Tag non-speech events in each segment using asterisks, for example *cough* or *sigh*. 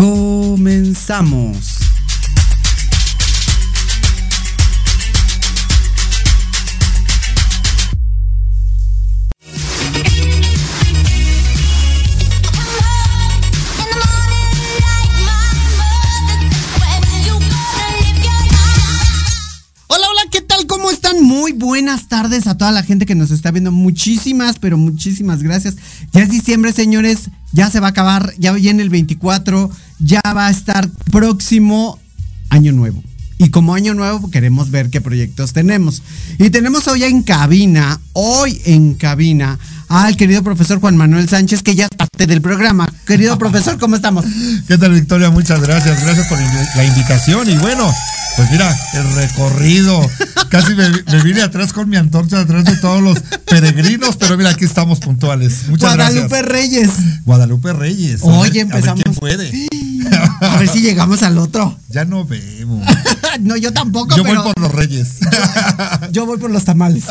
Comenzamos. Buenas tardes a toda la gente que nos está viendo. Muchísimas, pero muchísimas gracias. Ya es diciembre, señores. Ya se va a acabar. Ya viene el 24. Ya va a estar próximo año nuevo. Y como año nuevo queremos ver qué proyectos tenemos. Y tenemos hoy en cabina, hoy en cabina, al querido profesor Juan Manuel Sánchez, que ya es parte del programa. Querido profesor, ¿cómo estamos? *laughs* ¿Qué tal, Victoria? Muchas gracias. Gracias por la invitación. Y bueno, pues mira, el recorrido. *laughs* Casi me, vine atrás con mi antorcha atrás de todos los peregrinos, pero mira, aquí estamos puntuales. Muchas Guadalupe Reyes. Guadalupe Reyes. Oye, empezamos. A ver puede. *laughs* A ver si llegamos al otro. Ya no vemos. no, yo tampoco. Yo voy por los Reyes. yo voy por los tamales.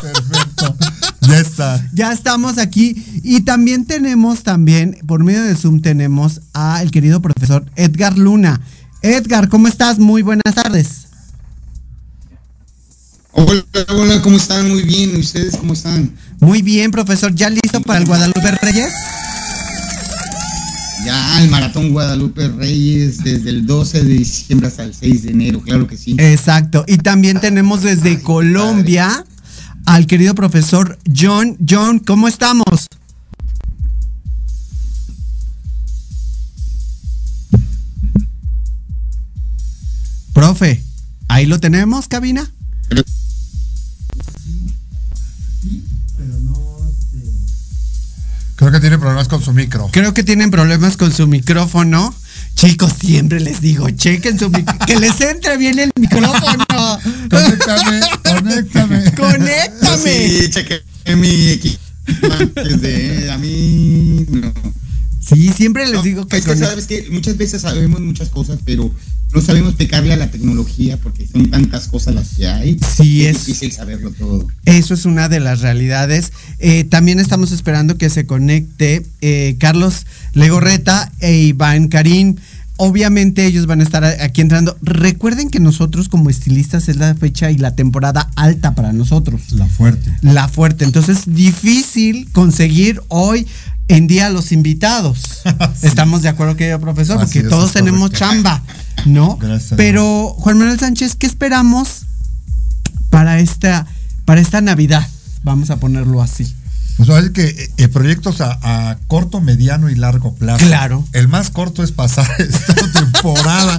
Perfecto. Ya está. Ya estamos aquí. Y también tenemos, también, por medio de Zoom, tenemos a el querido profesor Edgar Luna. Edgar, ¿cómo estás? Muy buenas tardes. Hola, hola, ¿cómo están? Muy bien, ¿ustedes cómo están? Muy bien, profesor. ¿Ya listo para el Guadalupe Reyes? Ya, el Maratón Guadalupe Reyes desde el 12 de diciembre hasta el 6 de enero, claro que sí. Exacto. Y también tenemos desde Colombia al querido profesor John. John, ¿cómo estamos? Profe, ahí lo tenemos, cabina. Creo que tiene problemas con su micro. Creo que tienen problemas con su micrófono. Chicos, siempre les digo, chequen su micrófono. *laughs* que les entre bien el micrófono. Sí, chequen mi equipo. a mí no. Sí, siempre les digo que. Es que sabes que muchas veces sabemos muchas cosas, pero no sabemos pecarle a la tecnología porque son tantas cosas las que hay. Sí, es, difícil saberlo todo. Eso es una de las realidades. Eh, también estamos esperando que se conecte eh, Carlos Legorreta e Iván Karim. Obviamente ellos van a estar aquí entrando. Recuerden que nosotros como estilistas es la fecha y la temporada alta para nosotros. La fuerte. La fuerte. Entonces, difícil conseguir hoy en día los invitados. *laughs* Estamos de acuerdo, querido profesor, porque todos tenemos chamba. ¿no? *laughs* Pero Juan Manuel Sánchez, ¿qué esperamos para esta, para esta Navidad? Vamos a ponerlo así. Pues que eh, proyectos a, corto, mediano y largo plazo. Claro. El más corto es pasar *laughs* esta temporada.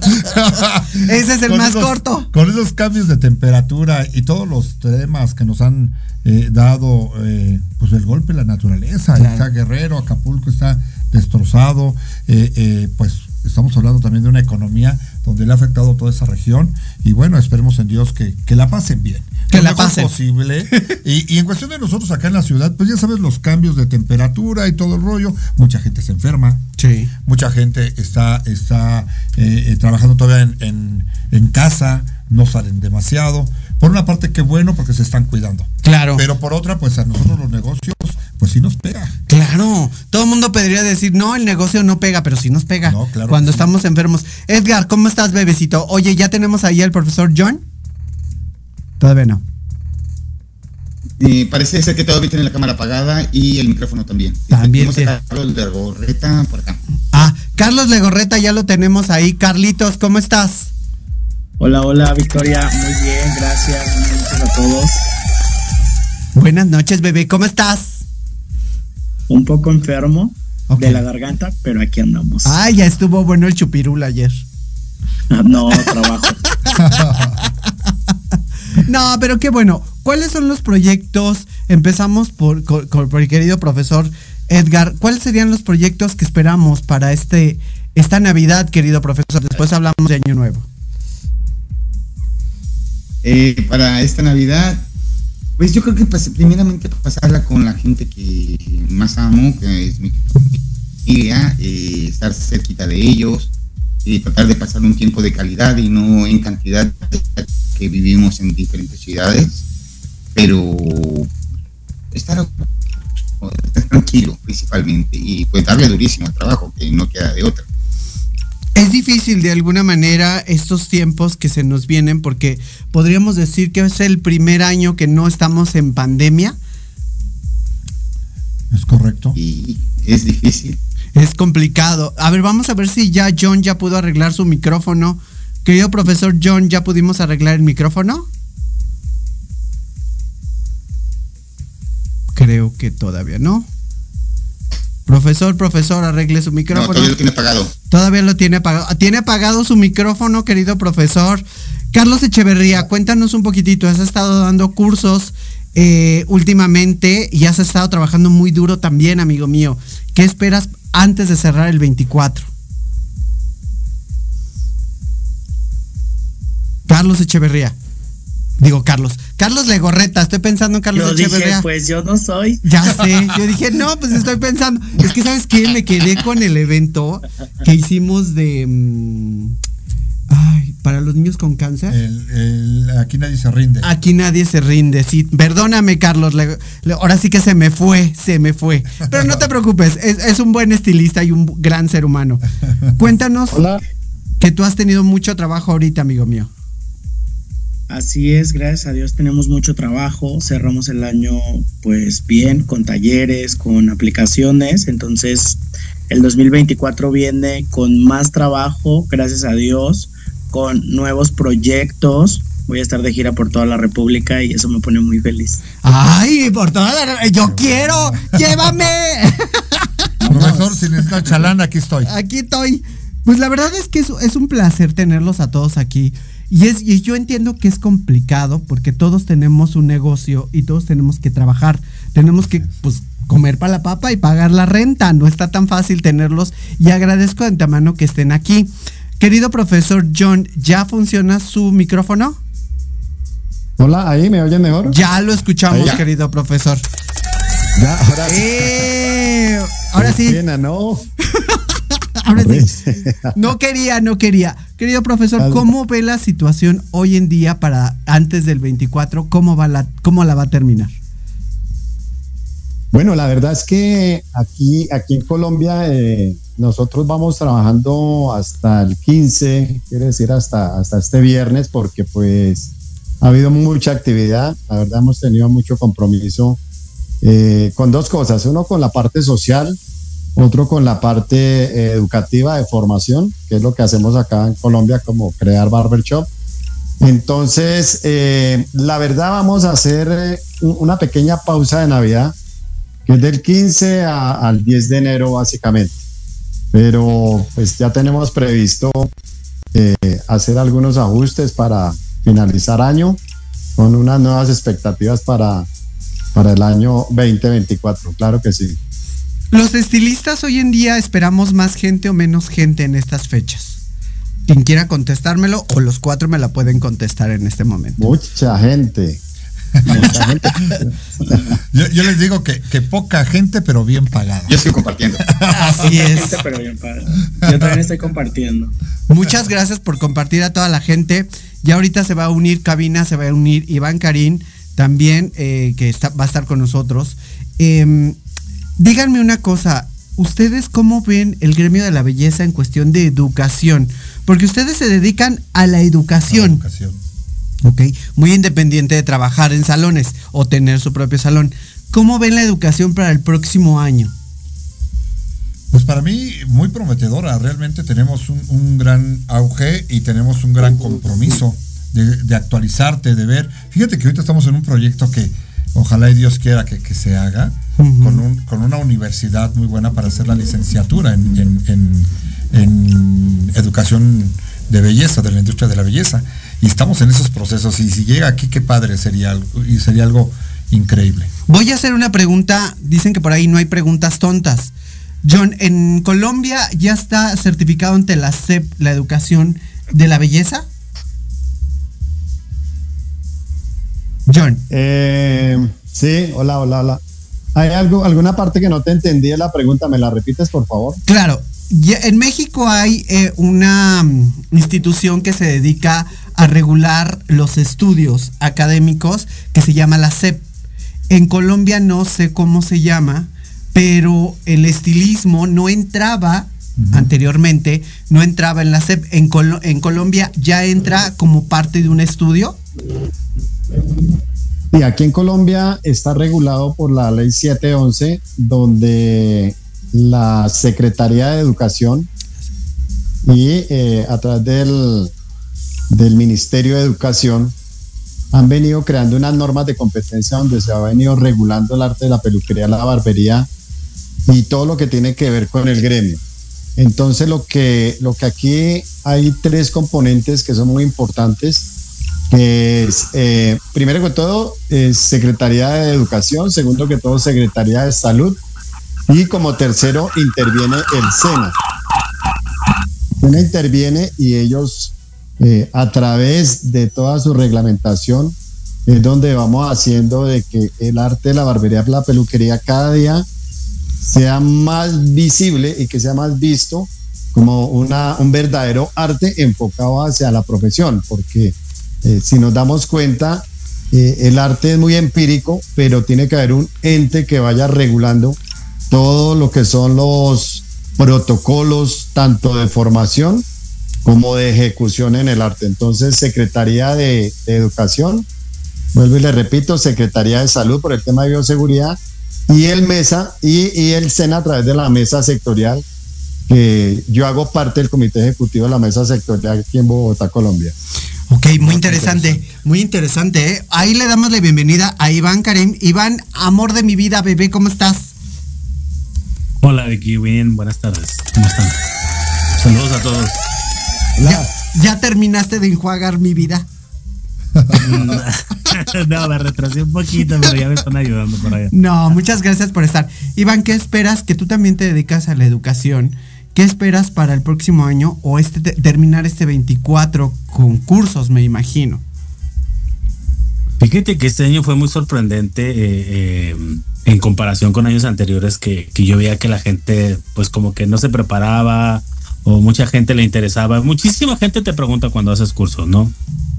Ese es el más corto. Con esos cambios de temperatura y todos los temas que nos han eh, dado eh, pues el golpe de la naturaleza. Está Guerrero, Acapulco está destrozado. pues estamos hablando también de una economía donde le ha afectado toda esa región y bueno, esperemos en Dios que, la pasen bien. Que la pasen. posible. y, en cuestión de nosotros acá en la ciudad, pues ya sabes los cambios de temperatura y todo el rollo, mucha gente se enferma. Sí. Mucha gente está, está eh, eh, trabajando todavía en, en casa, no salen demasiado. Por una parte, qué bueno porque se están cuidando. Claro. Pero por otra, pues a nosotros los negocios, pues sí nos pega. Claro. Todo el mundo podría decir, no, el negocio no pega, pero sí nos pega. No, claro. Cuando estamos enfermos. Edgar, ¿cómo estás, bebecito? Oye, ¿ya tenemos ahí al profesor John? Todavía no. Eh, parece ser que todavía tiene la cámara apagada y el micrófono también. También. A Carlos Legorreta por acá. Ah, Carlos Legorreta ya lo tenemos ahí. Carlitos, ¿cómo estás? Hola, hola Victoria, muy bien, gracias, buenas noches a todos. Buenas noches, bebé, ¿cómo estás? Un poco enfermo de la garganta, pero aquí andamos. Ah, ya estuvo bueno el chupirul ayer. no, trabajo. *laughs* no, pero qué bueno. ¿Cuáles son los proyectos? Empezamos por, el querido profesor Edgar, ¿cuáles serían los proyectos que esperamos para este esta Navidad, querido profesor? Después hablamos de Año Nuevo. Eh, para esta Navidad, pues yo creo que pues, primeramente pasarla con la gente que más amo, que es mi familia, eh, estar cerquita de ellos, y tratar de pasar un tiempo de calidad y no en cantidad que vivimos en diferentes ciudades, pero estar, tranquilo principalmente y pues darle durísimo al trabajo, que no queda de otra. Es difícil de alguna manera estos tiempos que se nos vienen porque podríamos decir que es el primer año que no estamos en pandemia. Es correcto. Y es difícil. Es complicado. A ver, vamos a ver si ya John ya pudo arreglar su micrófono. Querido profesor John, ¿ya pudimos arreglar el micrófono? Creo que todavía no. Profesor, profesor, arregle su micrófono. todavía lo tiene apagado. Todavía lo tiene apagado. Tiene apagado su micrófono, querido profesor. Carlos Echeverría, cuéntanos un poquitito. Has estado dando cursos eh, últimamente y has estado trabajando muy duro también, amigo mío. ¿Qué esperas antes de cerrar el 24? Carlos Echeverría. Digo, Carlos. Carlos Legorreta, estoy pensando en Carlos yo Dije, pues yo no soy. Ya sé. Yo dije, no, pues estoy pensando. Es que, ¿sabes qué? Me quedé con el evento que hicimos de. Mm, ay, para los niños con cáncer. aquí nadie se rinde. Aquí nadie se rinde, sí. Perdóname, Carlos. ahora sí que se me fue, se me fue. Pero no te preocupes, es, es un buen estilista y un gran ser humano. *laughs* Cuéntanos que tú has tenido mucho trabajo ahorita, amigo mío. Así es, gracias a Dios tenemos mucho trabajo, cerramos el año pues bien, con talleres, con aplicaciones, entonces el 2024 viene con más trabajo, gracias a Dios, con nuevos proyectos, voy a estar de gira por toda la República y eso me pone muy feliz. Ay, por toda la yo quiero, llévame. *laughs* Profesor, sin esta chalana, aquí estoy. Aquí estoy. Pues la verdad es que es, es un placer tenerlos a todos aquí. Y, es, y yo entiendo que es complicado porque todos tenemos un negocio y todos tenemos que trabajar. Tenemos que pues, comer para la papa y pagar la renta. No está tan fácil tenerlos y agradezco de antemano que estén aquí. Querido profesor John, ¿ya funciona su micrófono? Hola, ahí me oyen mejor. Ya lo escuchamos, querido profesor. Ya, ahora sí. Eh, ahora sí. ¿no? *laughs* Ahora sí. No quería, no quería. Querido profesor, ¿cómo ve la situación hoy en día para antes del 24? ¿Cómo, va la, cómo la va a terminar? Bueno, la verdad es que aquí, aquí en Colombia eh, nosotros vamos trabajando hasta el 15, quiere decir hasta, hasta este viernes, porque pues ha habido mucha actividad, la verdad hemos tenido mucho compromiso eh, con dos cosas, uno con la parte social, otro con la parte eh, educativa de formación, que es lo que hacemos acá en Colombia, como crear barbershop. Entonces, la verdad vamos a hacer una pequeña pausa de Navidad, que es del 15 al 10 de enero básicamente. Pero pues ya tenemos previsto hacer algunos ajustes para finalizar año con unas nuevas expectativas para, para el año 2024, claro que sí. Los estilistas hoy en día esperamos más gente o menos gente en estas fechas. Quien quiera contestármelo o los cuatro me la pueden contestar en este momento. Mucha gente. *laughs* yo, les digo que, poca gente, pero bien pagada. Yo estoy compartiendo. *laughs* Así es. Yo también estoy compartiendo. Muchas gracias por compartir a toda la gente. Ya ahorita se va a unir Cabina, se va a unir Iván Karim también, eh, que está, va a estar con nosotros. Eh, díganme una cosa, ¿ustedes cómo ven el gremio de la belleza en cuestión de educación? Porque ustedes se dedican a la educación. educación. Ok, muy independiente de trabajar en salones o tener su propio salón. ¿Cómo ven la educación para el próximo año? Pues para mí muy prometedora, realmente tenemos un, gran auge y tenemos un gran compromiso de, actualizarte, de ver. Fíjate que ahorita estamos en un proyecto que ojalá y Dios quiera que, que se haga, con, un, con, una universidad muy buena para hacer la licenciatura en, en, educación de belleza, de la industria de la belleza. Y estamos en esos procesos y si llega aquí, qué padre sería, y sería algo increíble. Voy a hacer una pregunta, dicen que por ahí no hay preguntas tontas. John, ¿en Colombia ya está certificado ante la SEP la educación de la belleza? John. Eh, sí, hola, hola, hola. ¿Hay algo, alguna parte que no te entendí de la pregunta? ¿Me la repites, por favor? Claro. En México hay eh, una mm, institución que se dedica a regular los estudios académicos que se llama la SEP. En Colombia no sé cómo se llama, pero el estilismo no entraba anteriormente, no entraba en la SEP. En, en Colombia ya entra como parte de un estudio. Y aquí en Colombia está regulado por la ley 711, donde la Secretaría de Educación y eh, a través del, del Ministerio de Educación han venido creando unas normas de competencia donde se ha venido regulando el arte de la peluquería, la barbería y todo lo que tiene que ver con el gremio. Entonces lo que, lo que aquí hay tres componentes que son muy importantes es, eh, primero que todo, es Secretaría de Educación, segundo que todo, Secretaría de Salud, y como tercero interviene el SENA. SENA interviene y ellos, eh, a través de toda su reglamentación, es donde vamos haciendo de que el arte de la barbería, la peluquería, cada día sea más visible y que sea más visto como una, un verdadero arte enfocado hacia la profesión, porque eh, si nos damos cuenta, eh, el arte es muy empírico, pero tiene que haber un ente que vaya regulando todo lo que son los protocolos, tanto de formación como de ejecución en el arte. Entonces, Secretaría de, Educación, vuelvo y le repito, Secretaría de Salud por el tema de bioseguridad y el MESA y, el SENA a través de la mesa sectorial, que yo hago parte del comité ejecutivo de la mesa sectorial aquí en Bogotá, Colombia. Ok, muy interesante, muy interesante. ¿eh? Ahí le damos la bienvenida a Iván Karim. Iván, amor de mi vida, bebé, ¿cómo estás? Hola Vicky, bien, buenas tardes. ¿Cómo están? Saludos a todos. ¿Ya, terminaste de enjuagar mi vida? *laughs* no, me retrasé un poquito, pero ya me están ayudando por allá. No, muchas gracias por estar. Iván, ¿qué esperas? Que tú también te dedicas a la educación. ¿Qué esperas para el próximo año o este terminar este 24 concursos, me imagino? Fíjate que este año fue muy sorprendente eh, eh, en comparación con años anteriores que, yo veía que la gente pues como que no se preparaba o mucha gente le interesaba. Muchísima gente te pregunta cuando haces cursos, ¿no?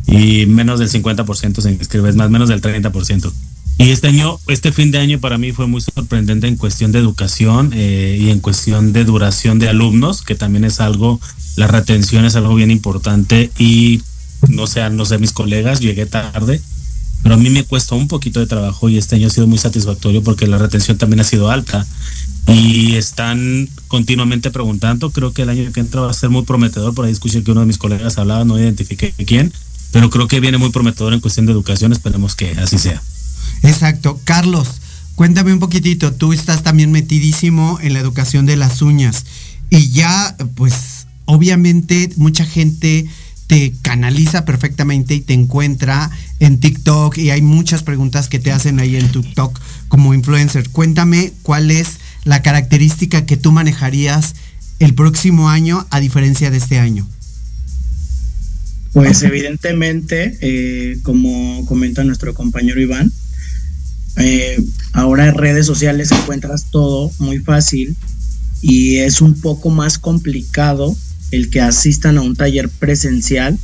Y menos del 50% se inscribe, es más menos del 30%. Y este año, este fin de año para mí fue muy sorprendente en cuestión de educación eh, y en cuestión de duración de alumnos, que también es algo, la retención es algo bien importante y no sé, no sé mis colegas, llegué tarde, pero a mí me cuesta un poquito de trabajo y este año ha sido muy satisfactorio porque la retención también ha sido alta. Y están continuamente preguntando, creo que el año que entra va a ser muy prometedor, por ahí escuché que uno de mis colegas hablaba, no identifiqué quién, pero creo que viene muy prometedor en cuestión de educación, esperemos que así sea. Exacto. Carlos, cuéntame un poquitito, tú estás también metidísimo en la educación de las uñas. Y ya, pues, obviamente mucha gente te canaliza perfectamente y te encuentra en TikTok y hay muchas preguntas que te hacen ahí en TikTok como influencer. Cuéntame cuál es la característica que tú manejarías el próximo año a diferencia de este año. Pues evidentemente, eh, como comenta nuestro compañero Iván, eh, ahora en redes sociales encuentras todo muy fácil y es un poco más complicado el que asistan a un taller presencial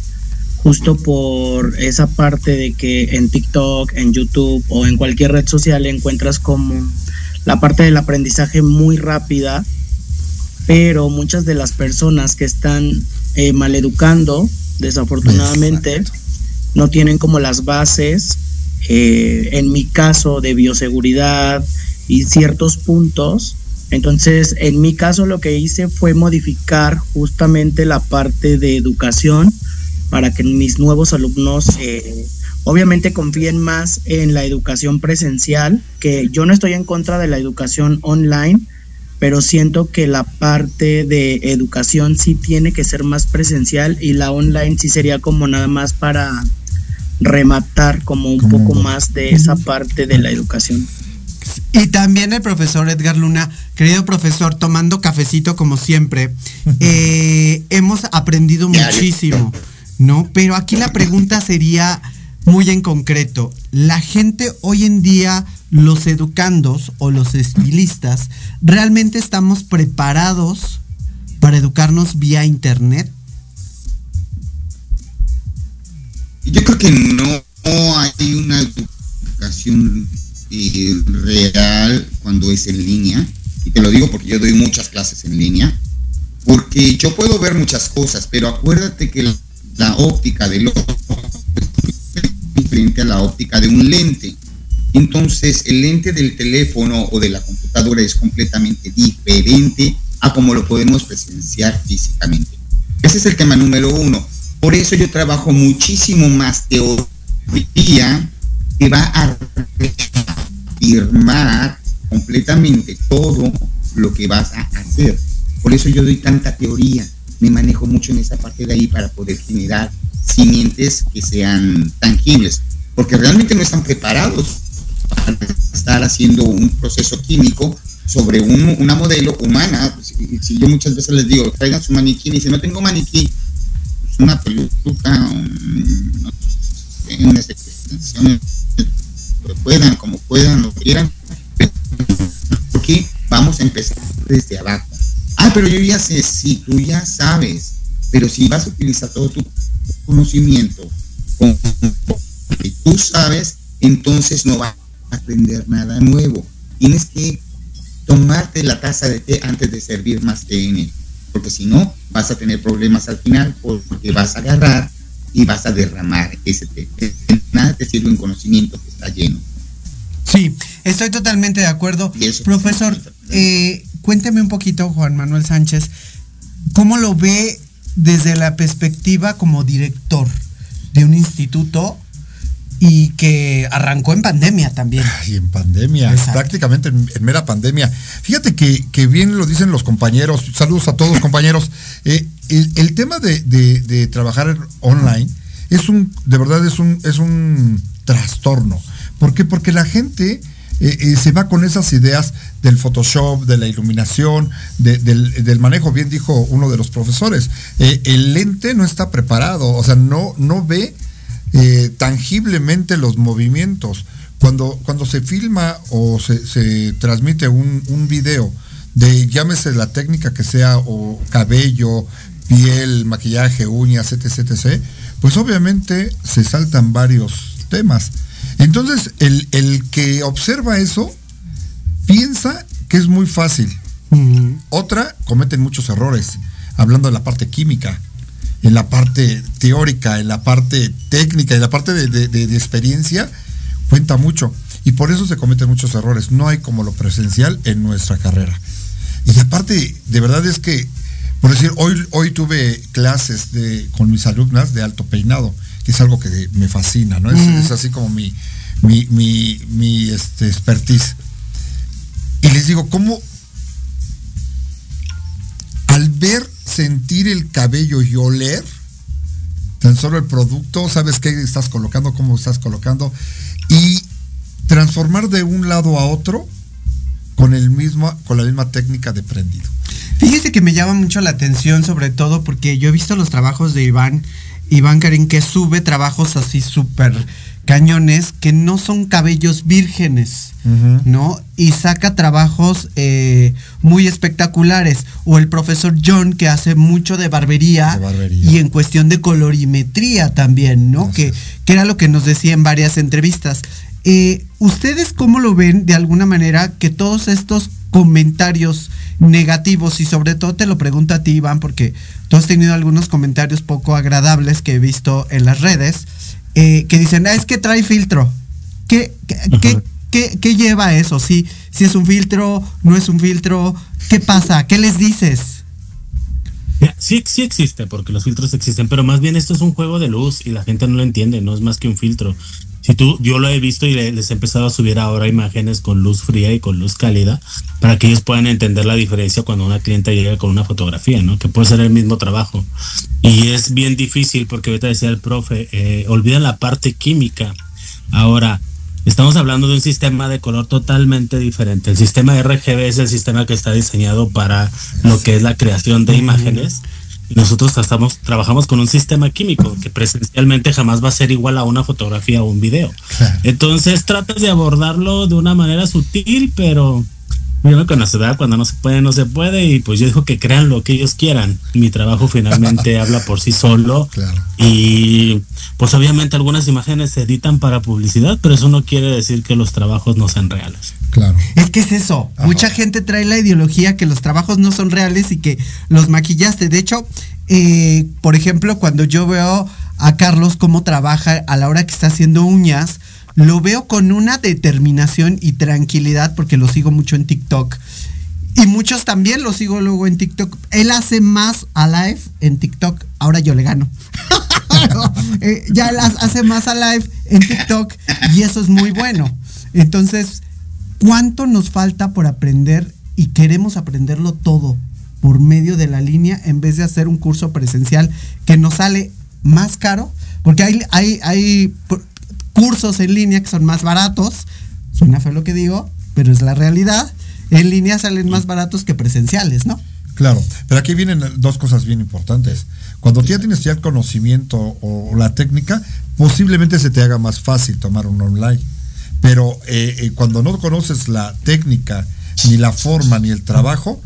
justo por esa parte de que en TikTok, en YouTube o en cualquier red social encuentras como la parte del aprendizaje muy rápida, pero muchas de las personas que están eh, maleducando, desafortunadamente, no tienen como las bases eh, en mi caso de bioseguridad y ciertos puntos. Entonces, en mi caso lo que hice fue modificar justamente la parte de educación para que mis nuevos alumnos eh, obviamente confíen más en la educación presencial, que yo no estoy en contra de la educación online, pero siento que la parte de educación sí tiene que ser más presencial y la online sí sería como nada más para rematar como un poco más de esa parte de la educación. Y también el profesor Edgar Luna, querido profesor, tomando cafecito como siempre, eh, hemos aprendido muchísimo, ¿no? Pero aquí la pregunta sería muy en concreto, la gente hoy en día, los educandos o los estilistas, ¿realmente estamos preparados para educarnos vía internet? Yo creo que no hay una educación eh, real cuando es en línea. Y te lo digo porque yo doy muchas clases en línea. Porque yo puedo ver muchas cosas, pero acuérdate que la, óptica del ojo es diferente a la óptica de un lente. Entonces, el lente del teléfono o de la computadora es completamente diferente a como lo podemos presenciar físicamente. Ese es el tema número uno. Por eso yo trabajo muchísimo más teoría que va a afirmar completamente todo lo que vas a hacer. Por eso yo doy tanta teoría, me manejo mucho en esa parte de ahí para poder generar simientes que sean tangibles, porque realmente no están preparados para estar haciendo un proceso químico sobre una modelo humana. Si, yo muchas veces les digo, traigan su maniquí, y si no tengo maniquí, una peluca, un, unas extensiones puedan, como puedan, lo quieran, porque vamos a empezar desde abajo. Ah, pero yo ya sé, si tú ya sabes, pero si vas a utilizar todo tu conocimiento con que tú sabes, entonces no vas a aprender nada nuevo. Tienes que tomarte la taza de té antes de servir más té en él, porque si no, vas a tener problemas al final, porque vas a agarrar y vas a derramar ese té. Nada te sirve un conocimiento que está lleno. Sí, estoy totalmente de acuerdo. Profesor, eh, cuénteme un poquito, Juan Manuel Sánchez, ¿cómo lo ve desde la perspectiva como director de un instituto y que arrancó en pandemia también. Y en pandemia, prácticamente en, mera pandemia. Fíjate que, bien lo dicen los compañeros, saludos a todos compañeros, eh, el, tema de, trabajar online es un, de verdad es un, es un trastorno. ¿Por qué? Porque la gente eh, eh, se va con esas ideas del Photoshop, de la iluminación, del, manejo, bien dijo uno de los profesores. el lente no está preparado, o sea, no, no ve eh, tangiblemente los movimientos. Cuando, cuando se filma o se, transmite un, un, video de llámese la técnica que sea, o cabello, piel, maquillaje, uñas, etc, etc, pues obviamente se saltan varios temas. Entonces, el, que observa eso piensa que es muy fácil. Otra, cometen muchos errores, hablando de la parte química en la parte teórica, en la parte técnica, en la parte de, experiencia, cuenta mucho. Y por eso se cometen muchos errores. No hay como lo presencial en nuestra carrera. Y aparte, de verdad es que, por decir, hoy, hoy tuve clases de, con mis alumnas de alto peinado, que es algo que me fascina, ¿no? Es, así como mi, mi, mi, mi este, expertise. Y les digo, ¿cómo al ver sentir el cabello y oler tan solo el producto, sabes qué estás colocando, cómo estás colocando, y transformar de un lado a otro con, el mismo, con la misma técnica de prendido. Fíjese que me llama mucho la atención, sobre todo porque yo he visto los trabajos de Iván, Iván Karim, que sube trabajos así súper cañones que no son cabellos vírgenes, ¿no? Y saca trabajos eh, muy espectaculares. O el profesor John que hace mucho de barbería, y en cuestión de colorimetría también, ¿no? Que, que, era lo que nos decía en varias entrevistas. Eh, ¿Ustedes cómo lo ven de alguna manera que todos estos comentarios negativos y sobre todo te lo pregunto a ti Iván porque tú has tenido algunos comentarios poco agradables que he visto en las redes eh, que dicen, ah, es que trae filtro. ¿Qué, qué, lleva eso? Si, si es un filtro, no es un filtro, ¿qué pasa? ¿Qué les dices? Sí, sí existe, porque los filtros existen, pero más bien esto es un juego de luz y la gente no lo entiende, no es más que un filtro. Si tú, yo lo he visto y les he empezado a subir ahora imágenes con luz fría y con luz cálida para que ellos puedan entender la diferencia cuando una clienta llega con una fotografía, ¿no? Que puede ser el mismo trabajo. Y es bien difícil porque ahorita decía el profe, eh, olvidan la parte química. Ahora, estamos hablando de un sistema de color totalmente diferente. El sistema RGB es el sistema que está diseñado para lo que es la creación de imágenes nosotros estamos, trabajamos con un sistema químico que presencialmente jamás va a ser igual a una fotografía o un video. Entonces tratas de abordarlo de una manera sutil, pero yo con la cuando no se puede, no se puede, y pues yo digo que crean lo que ellos quieran. Mi trabajo finalmente *laughs* habla por sí solo. Y pues obviamente algunas imágenes se editan para publicidad, pero eso no quiere decir que los trabajos no sean reales. Claro. Es que es eso. Mucha gente trae la ideología que los trabajos no son reales y que los maquillaste. De hecho, eh, por ejemplo, cuando yo veo a Carlos cómo trabaja a la hora que está haciendo uñas, lo veo con una determinación y tranquilidad porque lo sigo mucho en TikTok. Y muchos también lo sigo luego en TikTok. Él hace más a live en TikTok. Ahora yo le gano. *laughs* Eh, ya hace más a live en TikTok y eso es muy bueno. Entonces, ¿Cuánto nos falta por aprender y queremos aprenderlo todo por medio de la línea en vez de hacer un curso presencial que nos sale más caro? Porque hay, hay, hay cursos en línea que son más baratos. Suena feo lo que digo, pero es la realidad. En línea salen más baratos que presenciales, ¿no? Claro, pero aquí vienen dos cosas bien importantes. Cuando ya tienes ya el conocimiento o la técnica, posiblemente se te haga más fácil tomar un online pero eh, eh, cuando no conoces la técnica, ni la forma, ni el trabajo,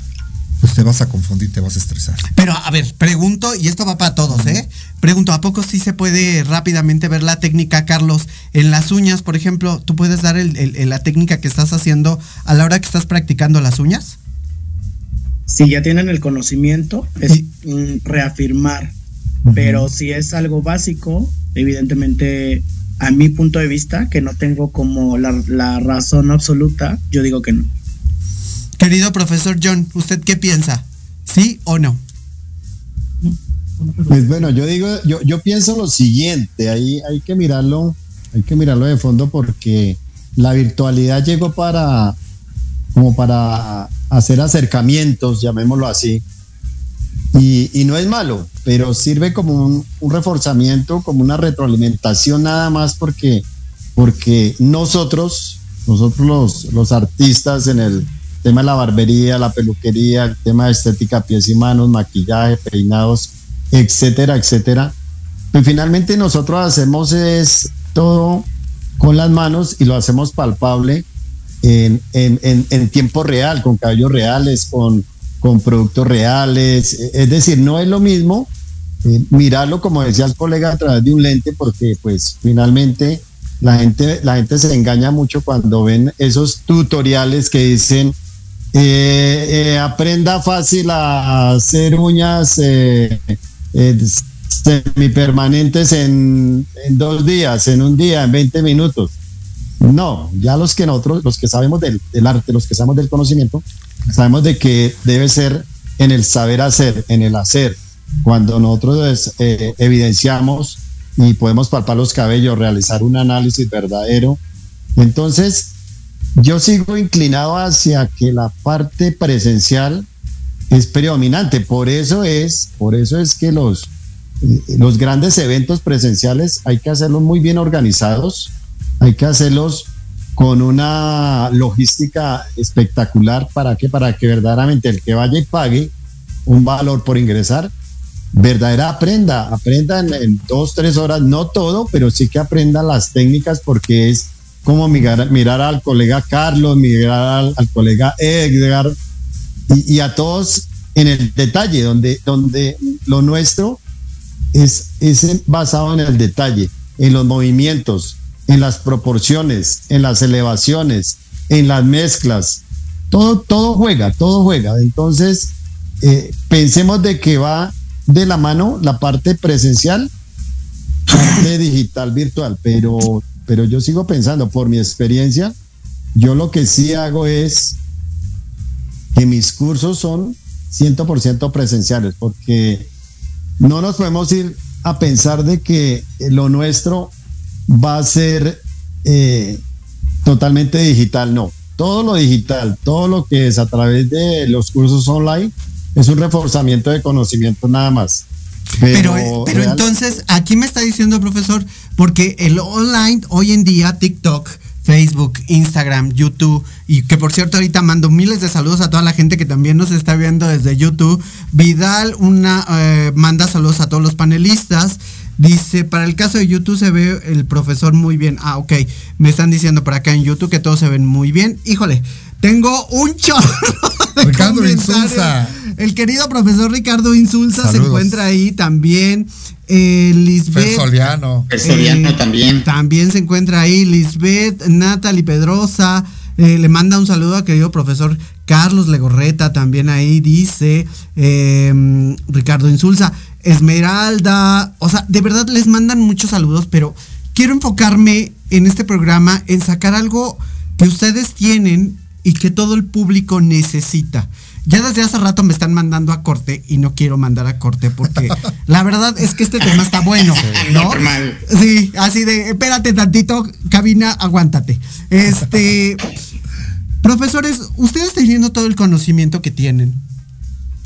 pues te vas a confundir, te vas a estresar. Pero a ver, pregunto, y esto va para todos, ¿eh? Pregunto, ¿a poco sí se puede rápidamente ver la técnica, Carlos? En las uñas, por ejemplo, ¿tú puedes dar la técnica que estás haciendo a la hora que estás practicando las uñas? Si ya tienen el conocimiento, es reafirmar. Pero si es algo básico, evidentemente a mi punto de vista, que no tengo como la, razón absoluta, yo digo que no. Querido profesor John, ¿usted qué piensa? ¿Sí o no? Pues bueno, yo digo, yo, pienso lo siguiente, ahí hay que mirarlo, hay que mirarlo de fondo porque la virtualidad llegó para como para hacer acercamientos, llamémoslo así, y, no es malo, pero sirve como un, reforzamiento, como una retroalimentación nada más porque, porque nosotros, nosotros los artistas en el tema de la barbería, la peluquería, el tema de estética, pies y manos, maquillaje, peinados, etcétera, etcétera, pues finalmente nosotros hacemos es todo con las manos y lo hacemos palpable en, en, en, en tiempo real, con cabellos reales, con con productos reales. Es decir, no es lo mismo eh, mirarlo, como decía el colega, a través de un lente, porque pues finalmente la gente, la gente se engaña mucho cuando ven esos tutoriales que dicen eh, eh, aprenda fácil a hacer uñas semipermanentes en, en dos días, en un día, en 20 minutos. No, ya los que nosotros, los que sabemos del, del, arte, los que sabemos del conocimiento, sabemos de que debe ser en el saber hacer, en el hacer. Cuando nosotros eh, evidenciamos y podemos palpar los cabellos, realizar un análisis verdadero, entonces yo sigo inclinado hacia que la parte presencial es predominante. Por eso es, por eso es que los, eh, los grandes eventos presenciales hay que hacerlos muy bien organizados, hay que hacerlos con una logística espectacular para que para que verdaderamente el que vaya y pague un valor por ingresar verdadera aprenda aprenda en, dos tres horas no todo pero sí que aprenda las técnicas porque es como mirar, mirar al colega Carlos mirar al, colega Edgar y, y, a todos en el detalle donde donde lo nuestro es, es basado en el detalle en los movimientos en las proporciones, en las elevaciones, en las mezclas. Todo, todo juega, todo juega. Entonces, eh, pensemos de que va de la mano la parte presencial, parte digital, virtual, pero, pero yo sigo pensando, por mi experiencia, yo lo que sí hago es que mis cursos son 100% presenciales, porque no nos podemos ir a pensar de que lo nuestro va a ser eh, totalmente digital, no. Todo lo digital, todo lo que es a través de los cursos online, es un reforzamiento de conocimiento nada más. Pero, pero, entonces, aquí me está diciendo, profesor, porque el online, hoy en día, TikTok, Facebook, Instagram, YouTube, y que por cierto ahorita mando miles de saludos a toda la gente que también nos está viendo desde YouTube. Vidal una, eh, manda saludos a todos los panelistas. Dice, para el caso de YouTube se ve el profesor muy bien. Ah, ok. Me están diciendo por acá en YouTube que todos se ven muy bien. Híjole, tengo un chorro. *laughs* Ricardo Insulza. El querido profesor Ricardo Insulza se encuentra ahí también. Eh, Lisbeth. Persoliano. Eh, también. También se encuentra ahí. Lisbeth, Natalie Pedrosa. Eh, le manda un saludo a querido profesor Carlos Legorreta, también ahí dice em, Ricardo Insulza, Esmeralda, o sea, de verdad les mandan muchos saludos, pero quiero enfocarme en este programa en sacar algo que ustedes tienen y que todo el público necesita. Ya desde hace rato me están mandando a corte y no quiero mandar a corte porque la verdad es que este tema está bueno. ¿no? Normal. Sí, así de, espérate tantito, cabina, aguántate. Este, profesores, ustedes teniendo todo el conocimiento que tienen,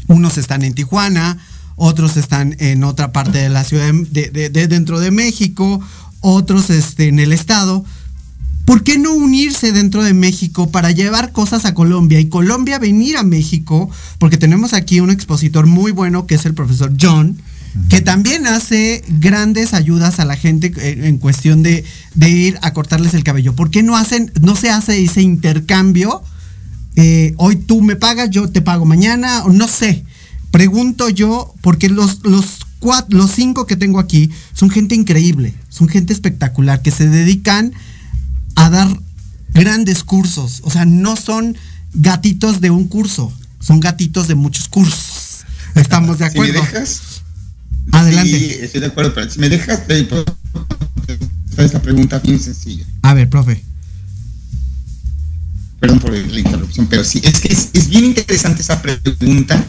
unos están en Tijuana, otros están en otra parte de la ciudad de, dentro de México, otros este, en el estado. ¿Por qué no unirse dentro de México para llevar cosas a Colombia y Colombia venir a México? Porque tenemos aquí un expositor muy bueno que es el profesor John, que también hace grandes ayudas a la gente en cuestión de, ir a cortarles el cabello. ¿Por qué no hacen, no se hace ese intercambio? Eh, hoy tú me pagas, yo te pago mañana, o no sé. Pregunto yo, porque los, los, cuatro, los cinco que tengo aquí son gente increíble, son gente espectacular, que se dedican a dar grandes cursos. O sea, no son gatitos de un curso, son gatitos de muchos cursos. Estamos de acuerdo. Si me dejas, Adelante. Sí, estoy de acuerdo, pero si me dejas, esta pregunta bien sencilla. A ver, profe. Perdón por la interrupción, pero sí, es que es, es bien interesante esa pregunta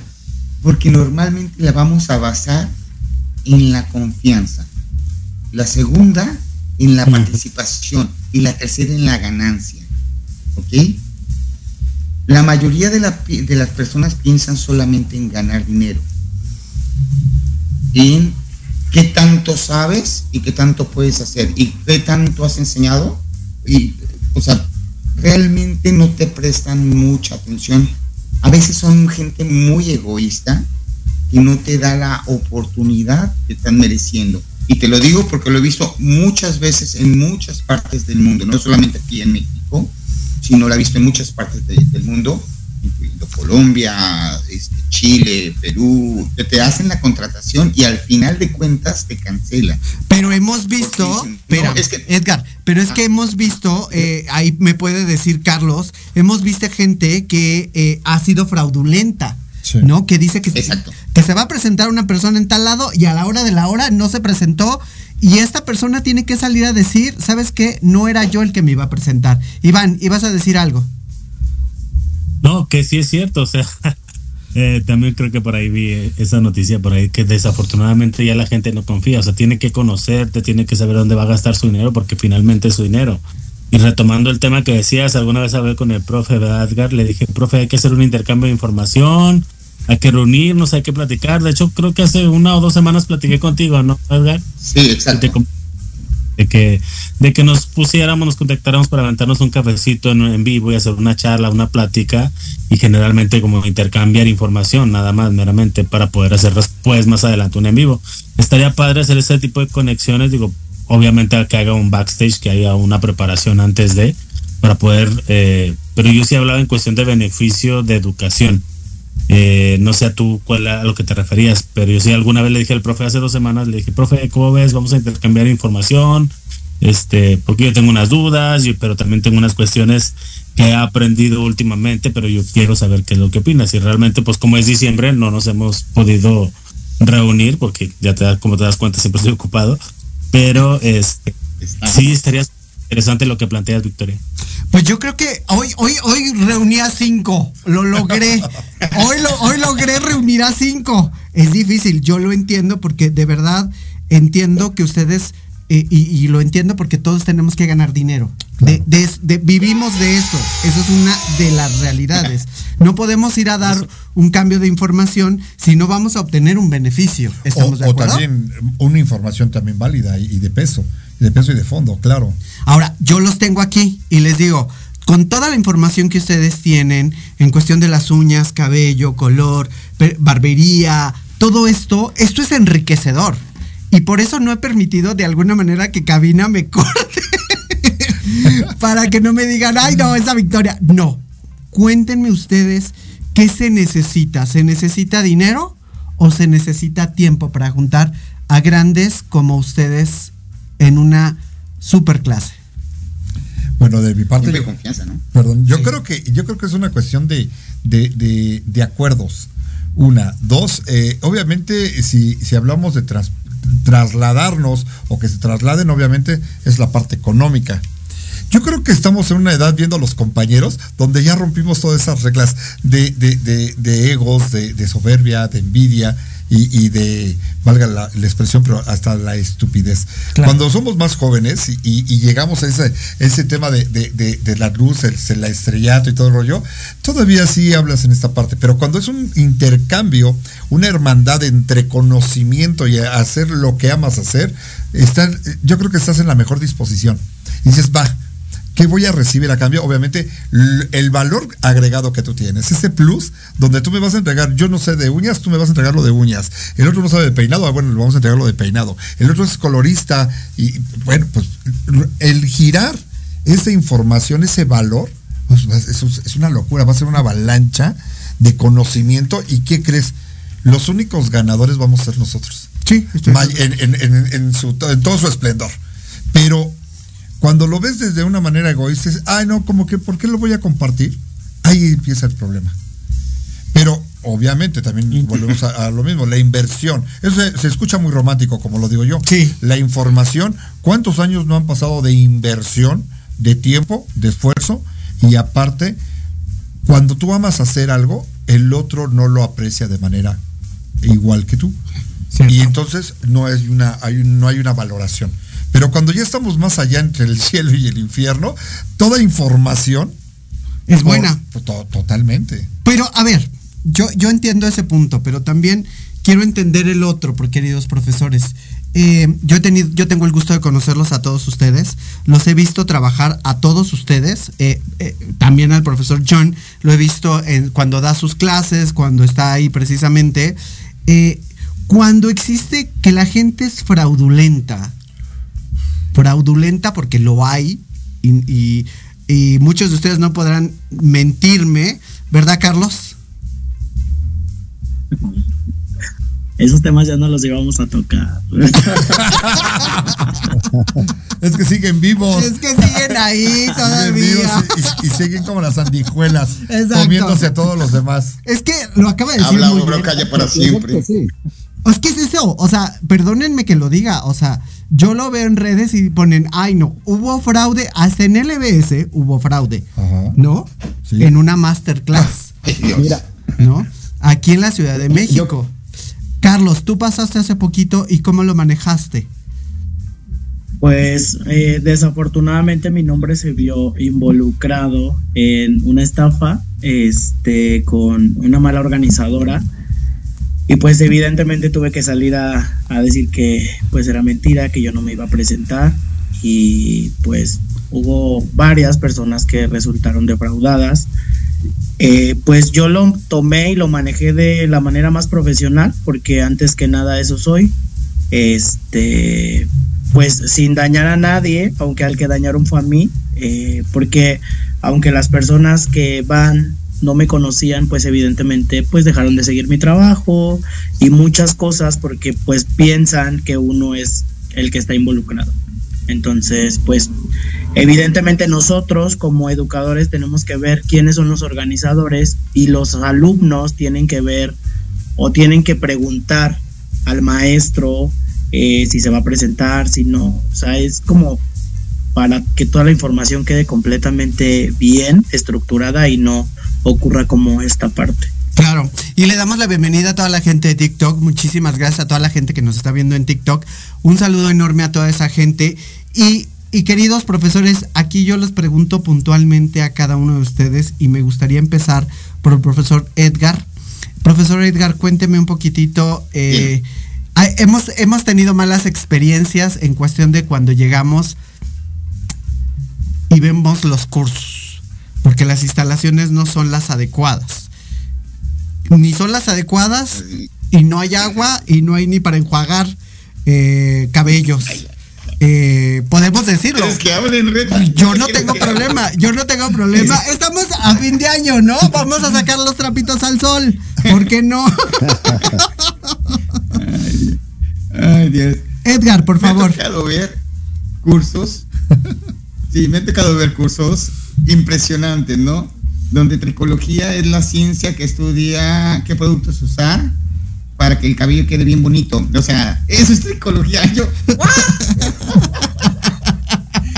porque normalmente la vamos a basar en la confianza. La segunda, en la participación y la tercera en la ganancia. ¿Ok? La mayoría de, las personas piensan solamente en ganar dinero. En qué tanto sabes y qué tanto puedes hacer y qué tanto has enseñado. Y, o sea, realmente no te prestan mucha atención. A veces son gente muy egoísta que no te da la oportunidad que están mereciendo. Y te lo digo porque lo he visto muchas veces en muchas partes del mundo, no solamente aquí en México, sino lo he visto en muchas partes del mundo, incluyendo Colombia, este, Chile, Perú, que te hacen la contratación y al final de cuentas te cancelan. Pero hemos visto, es que, Edgar, pero es que hemos visto, eh, ahí me puede decir Carlos, hemos visto gente que eh, ha sido fraudulenta ¿no? Que dice que, que se va a presentar una persona en tal lado y a la hora de la hora no se presentó y esta persona tiene que salir a decir, ¿sabes qué? No era yo el que me iba a presentar. Iván, ¿ibas a decir algo? No, que sí es cierto, o sea, *laughs* eh, también creo que por ahí vi eh, esa noticia por ahí que desafortunadamente ya la gente no confía, o sea, tiene que conocerte, tiene que saber dónde va a gastar su dinero porque finalmente es su dinero. Y retomando el tema que decías, alguna vez hablé con el profe Edgar, le dije, profe, hay que hacer un intercambio de información, hay que reunirnos, hay que platicar. De hecho, creo que hace una o dos semanas platiqué contigo, ¿no, Edgar? Sí, exacto. De que, de que nos pusiéramos, nos contactáramos para levantarnos un cafecito en, vivo y hacer una charla, una plática y generalmente como intercambiar información, nada más, meramente, para poder hacer después, más adelante, un en vivo. Estaría padre hacer ese tipo de conexiones, digo, obviamente que haga un backstage, que haya una preparación antes de, para poder, eh, pero yo sí hablaba en cuestión de beneficio de educación eh, no sé a tú cuál a lo que te referías, pero yo sí alguna vez le dije al profe hace dos semanas, le dije, profe, ¿cómo ves? Vamos a intercambiar información, este, porque yo tengo unas dudas, pero también tengo unas cuestiones que he aprendido últimamente, pero yo quiero saber qué es lo que opinas. Y realmente, pues como es diciembre, no nos hemos podido reunir, porque ya te das, como te das cuenta, siempre estoy ocupado, pero este, sí estaría interesante lo que planteas, Victoria. Pues yo creo que hoy, hoy, hoy reuní a cinco. Lo logré. *laughs* Hoy, lo, hoy logré reunir a cinco. Es difícil, yo lo entiendo porque de verdad entiendo que ustedes eh, y, lo entiendo porque todos tenemos que ganar dinero. De, vivimos de eso. Eso es una de las realidades. No podemos ir a dar un cambio de información si no vamos a obtener un beneficio. ¿Estamos o, también una información también válida y de peso, de peso y de fondo, claro. Ahora, yo los tengo aquí y les digo, con toda la información que ustedes tienen en cuestión de las uñas, cabello, color, barbería, todo esto, esto es enriquecedor. Y por eso no he permitido de alguna manera que Cabina me corte. *laughs* para que no me digan, ay no, esa victoria. No. Cuéntenme ustedes qué se necesita. ¿Se necesita dinero o se necesita tiempo para juntar a grandes como ustedes en una super clase? Bueno, de mi parte. Yo, confianza, ¿no? Perdón, yo creo que, yo creo que es una cuestión de, de, acuerdos. Una. Dos, eh, obviamente, si, si hablamos de, trans, trasladarnos o que se trasladen, obviamente, es la parte económica. Yo creo que estamos en una edad viendo a los compañeros donde ya rompimos todas esas reglas de, de, egos, de, soberbia, de envidia y, de, valga la, expresión, pero hasta la estupidez. Cuando somos más jóvenes y, llegamos a ese, ese tema de, la luz, el, la estrellato y todo el rollo, todavía sí hablas en esta parte, pero cuando es un intercambio, una hermandad entre conocimiento y hacer lo que amas hacer, yo creo que estás en la mejor disposición. Y dices, va, ¿Qué voy a recibir a cambio? Obviamente, el valor agregado que tú tienes, ese plus, donde tú me vas a entregar, yo no sé de uñas, tú me vas a entregar lo de uñas. El otro no sabe de peinado, ah, bueno, le vamos a entregar lo de peinado. El otro es colorista y, bueno, pues el girar esa información, ese valor, pues, es, una locura, va a ser una avalancha de conocimiento y ¿qué crees? Los únicos ganadores vamos a ser nosotros. Sí, en, en, todo su esplendor. Pero cuando lo ves desde una manera egoísta, es, ay, no, como que, ¿por qué lo voy a compartir? Ahí empieza el problema. Pero obviamente también volvemos a, lo mismo, la inversión. Eso se, escucha muy romántico, como lo digo yo. Sí. La información, ¿cuántos años no han pasado de inversión, de tiempo, de esfuerzo? Y aparte, cuando tú amas hacer algo, el otro no lo aprecia de manera igual que tú. Y entonces no, hay una, hay, no hay una valoración. Pero cuando ya estamos más allá entre el cielo y el infierno, toda información es buena. totalmente. Pero a ver, yo, yo entiendo ese punto, pero también quiero entender el otro, porque queridos profesores. Eh, yo, he tenido, yo tengo el gusto de conocerlos a todos ustedes, los he visto trabajar a todos ustedes, eh, eh, también al profesor John, lo he visto en, cuando da sus clases, cuando está ahí precisamente. cuando existe que la gente es fraudulenta, fraudulenta porque lo hay y, muchos de ustedes no podrán mentirme, ¿verdad Carlos? Esos temas ya no los íbamos a tocar. *laughs* es que siguen vivos. Es que siguen ahí todavía. y, siguen como las sandijuelas, comiéndose a todos los demás. Es que lo acaba de decir. Habla, calla para siempre. Es que es eso, o sea, perdónenme que lo diga, o sea, yo lo veo en redes y ponen, ay no, hubo fraude, hasta en LBS hubo fraude, ¿no? En una masterclass. Mira. ¿No? Aquí en la Ciudad de México. Carlos, tú pasaste hace poquito y cómo lo manejaste. Pues eh, desafortunadamente mi nombre se vio involucrado en una estafa este, con una mala organizadora y pues evidentemente tuve que salir a, decir que pues era mentira, que yo no me iba a presentar y pues hubo varias personas que resultaron defraudadas. Eh, pues yo lo tomé y lo manejé de la manera más profesional, porque antes que nada eso soy. Este, pues sin dañar a nadie, aunque al que dañaron fue a mí, eh, porque aunque las personas que van no me conocían, pues evidentemente pues dejaron de seguir mi trabajo y muchas cosas porque pues piensan que uno es el que está involucrado. Entonces, pues evidentemente nosotros como educadores tenemos que ver quiénes son los organizadores y los alumnos tienen que ver o tienen que preguntar al maestro eh, si se va a presentar, si no. O sea, es como para que toda la información quede completamente bien estructurada y no ocurra como esta parte. Claro, y le damos la bienvenida a toda la gente de TikTok. Muchísimas gracias a toda la gente que nos está viendo en TikTok. Un saludo enorme a toda esa gente. Y, y queridos profesores, aquí yo les pregunto puntualmente a cada uno de ustedes y me gustaría empezar por el profesor Edgar. Profesor Edgar, cuénteme un poquitito. Eh, hemos, hemos tenido malas experiencias en cuestión de cuando llegamos y vemos los cursos, porque las instalaciones no son las adecuadas ni son las adecuadas y no hay agua y no hay ni para enjuagar eh, cabellos. Eh, podemos decirlo. yo no tengo problema, yo no tengo problema. Estamos a fin de año, ¿no? Vamos a sacar los trapitos al sol. ¿Por qué no? *laughs* Ay, Dios. Edgar, por favor. Me ha tocado ver cursos. Sí, me ha tocado ver cursos impresionantes, ¿no? donde tricología es la ciencia que estudia qué productos usar para que el cabello quede bien bonito. O sea, eso es tricología. *laughs* Yo,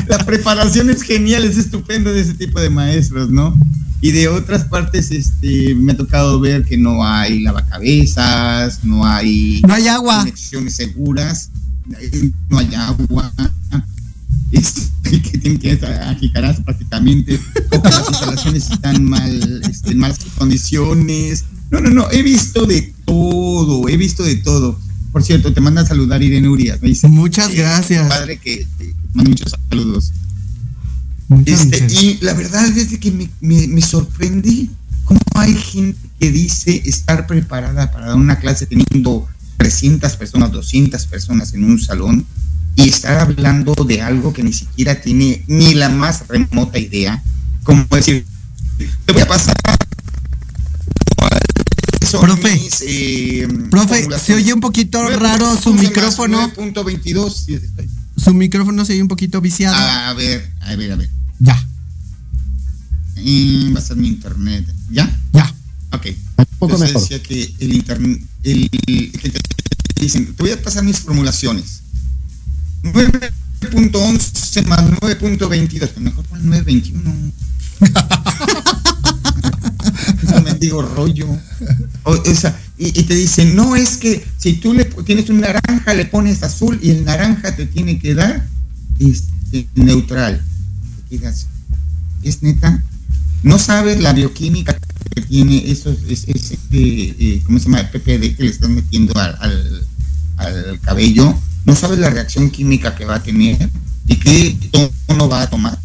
la preparación es genial, es estupendo de ese tipo de maestros, ¿no? Y de otras partes, este, me ha tocado ver que no hay lavacabezas, no hay, no hay agua, conexiones seguras, no hay agua, este, *laughs* que tienen que ajicarás prácticamente, las *laughs* instalaciones están mal, este, en malas condiciones. No, no, no, he visto de todo, he visto de todo. Por cierto, te manda a saludar Irene Urias. Me dice, muchas gracias. Padre que manda muchos saludos. este, y la verdad es que me, me, me sorprende cómo hay gente que dice estar preparada para dar una clase teniendo 300 personas, 200 personas en un salón y estar hablando de algo que ni siquiera tiene ni la más remota idea, como decir, te voy a pasar profe, eh, profe, se oye un poquito raro su micrófono. Su micrófono se oye un poquito viciado. A ver, a ver, a ver. Ya. va a ser mi internet. ¿Ya? Ya. Ok. Un poco mejor. decía que el internet, el, dicen, te voy a pasar mis formulaciones. 9.11 más 9.22. Mejor pon 9.21. es un mendigo rollo. O, y, te dicen, no, es que si tú le tienes un naranja, le pones azul y el naranja te tiene que dar este, neutral. es neta. No sabes la bioquímica que tiene eso, es, es, eh, ¿cómo se llama? El PPD que le están metiendo al, al cabello no sabes la reacción química que va a tener y qué tono va a tomar.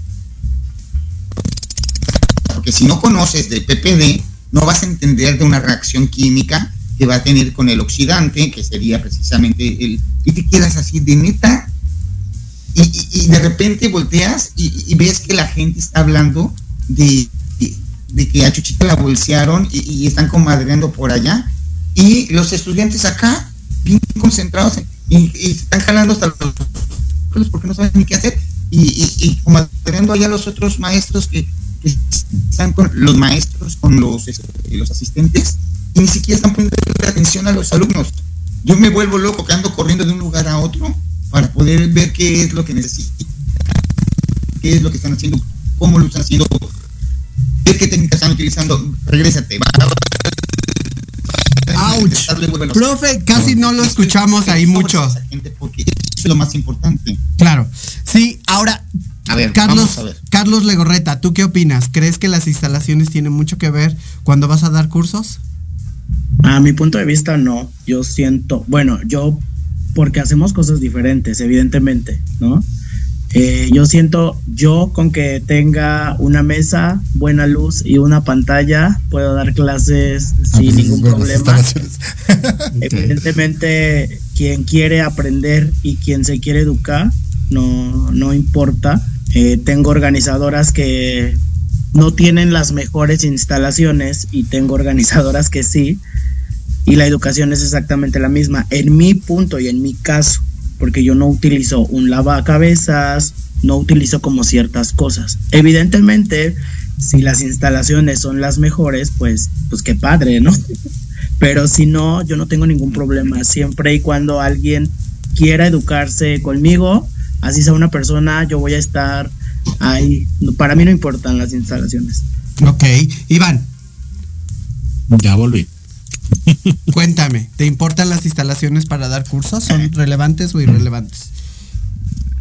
Porque si no conoces de PPD, no vas a entender de una reacción química que va a tener con el oxidante, que sería precisamente el... Y te quedas así de neta. Y, de repente volteas y, ves que la gente está hablando de, de, que a Chuchita la bolsearon y, están comadreando por allá. Y los estudiantes acá, bien concentrados en y, están jalando hasta los porque no saben ni qué hacer y, y, y como teniendo allá los otros maestros que, están con los maestros, con los, este, los asistentes y ni siquiera están poniendo atención a los alumnos. Yo me vuelvo loco que ando corriendo de un lugar a otro para poder ver qué es lo que necesitan, qué es lo que están haciendo, cómo lo están haciendo, qué técnicas están utilizando. Regrésate, va, Profe, casi no lo escuchamos ahí mucho. es lo más importante. Claro. Sí, ahora, a ver, Carlos, Carlos Legorreta, ¿tú qué opinas? ¿Crees que las instalaciones tienen mucho que ver cuando vas a dar cursos? A mi punto de vista, no. Yo siento, bueno, yo, porque hacemos cosas diferentes, evidentemente, ¿no? Eh, yo siento, yo con que tenga una mesa, buena luz y una pantalla, puedo dar clases ah, sin pues ningún problema. *laughs* Evidentemente, quien quiere aprender y quien se quiere educar, no, no importa. Eh, tengo organizadoras que no tienen las mejores instalaciones y tengo organizadoras que sí. Y la educación es exactamente la misma. En mi punto y en mi caso, porque yo no utilizo un lavacabezas, no utilizo como ciertas cosas. Evidentemente, si las instalaciones son las mejores, pues, pues qué padre, ¿no? *laughs* Pero si no, yo no tengo ningún problema. Siempre y cuando alguien quiera educarse conmigo, así sea una persona, yo voy a estar ahí. Para mí no importan las instalaciones. Ok, Iván. Ya volví. Cuéntame, ¿te importan las instalaciones para dar cursos? ¿Son relevantes o irrelevantes?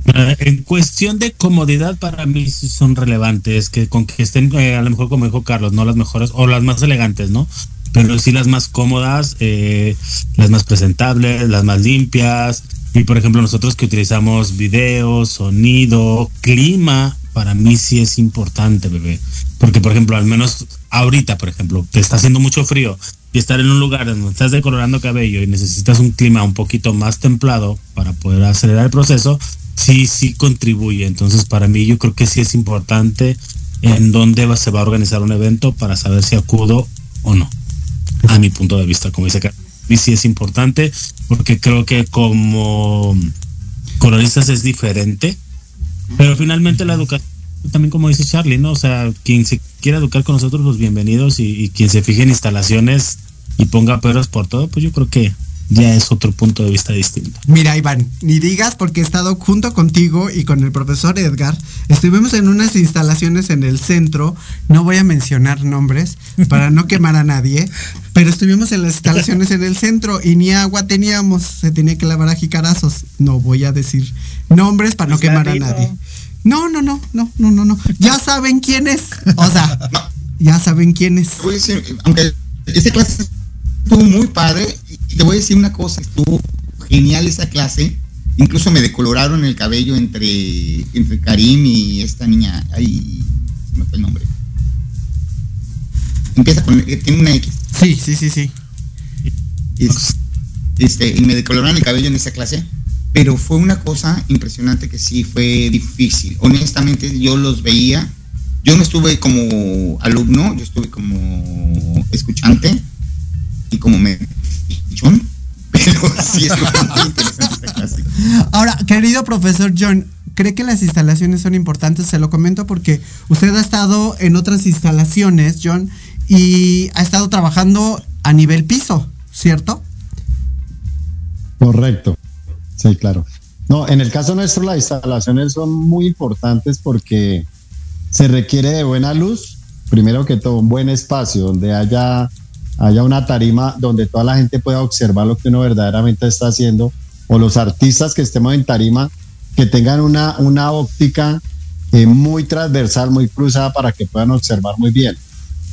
Eh, en cuestión de comodidad para mí son relevantes, que con que estén eh, a lo mejor como dijo Carlos, no las mejores o las más elegantes, ¿no? Pero sí las más cómodas, eh, las más presentables, las más limpias. Y por ejemplo nosotros que utilizamos video, sonido, clima, para mí sí es importante, bebé. Porque por ejemplo, al menos ahorita, por ejemplo, te está haciendo mucho frío y estar en un lugar donde estás decolorando cabello y necesitas un clima un poquito más templado para poder acelerar el proceso, sí, sí contribuye. Entonces, para mí, yo creo que sí es importante en dónde se va a organizar un evento para saber si acudo o no. A mi punto de vista, como dice que y sí es importante porque creo que como coloristas es diferente, pero finalmente la educación, también como dice Charlie, ¿no? O sea, quien se quiera educar con nosotros, los bienvenidos y, y quien se fije en instalaciones y ponga peros por todo, pues yo creo que ya es otro punto de vista distinto. Mira, Iván, ni digas porque he estado junto contigo y con el profesor Edgar. Estuvimos en unas instalaciones en el centro, no voy a mencionar nombres para no quemar a nadie, pero estuvimos en las instalaciones en el centro y ni agua teníamos, se tenía que lavar a jicarazos. No voy a decir nombres para no quemar a nadie. No, no, no, no, no, no, no. Ya saben quién es. O sea, ya saben quién es. Clase estuvo muy padre y te voy a decir una cosa, estuvo genial esa clase. Incluso me decoloraron el cabello entre, entre Karim y esta niña. Ahí se me fue el nombre. Empieza con. Tiene una X. Sí, sí, sí, sí. Es, este, y me decoloraron el cabello en esa clase. Pero fue una cosa impresionante que sí fue difícil. Honestamente, yo los veía. Yo no estuve como alumno, yo estuve como escuchante como me pero *laughs* sí es muy interesante esta clase. Ahora, querido profesor John, ¿cree que las instalaciones son importantes? Se lo comento porque usted ha estado en otras instalaciones, John, y ha estado trabajando a nivel piso, ¿cierto? Correcto. Sí, claro. No, en el caso nuestro las instalaciones son muy importantes porque se requiere de buena luz, primero que todo un buen espacio donde haya haya una tarima donde toda la gente pueda observar lo que uno verdaderamente está haciendo, o los artistas que estemos en tarima, que tengan una, una óptica eh, muy transversal, muy cruzada para que puedan observar muy bien.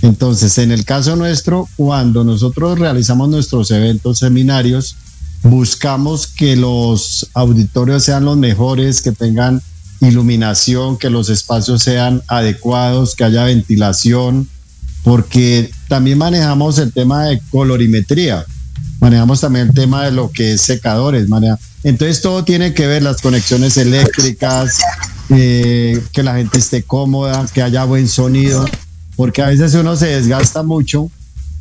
Entonces, en el caso nuestro, cuando nosotros realizamos nuestros eventos, seminarios, buscamos que los auditorios sean los mejores, que tengan iluminación, que los espacios sean adecuados, que haya ventilación, porque también manejamos el tema de colorimetría, manejamos también el tema de lo que es secadores, maneja. entonces todo tiene que ver las conexiones eléctricas, eh, que la gente esté cómoda, que haya buen sonido, porque a veces uno se desgasta mucho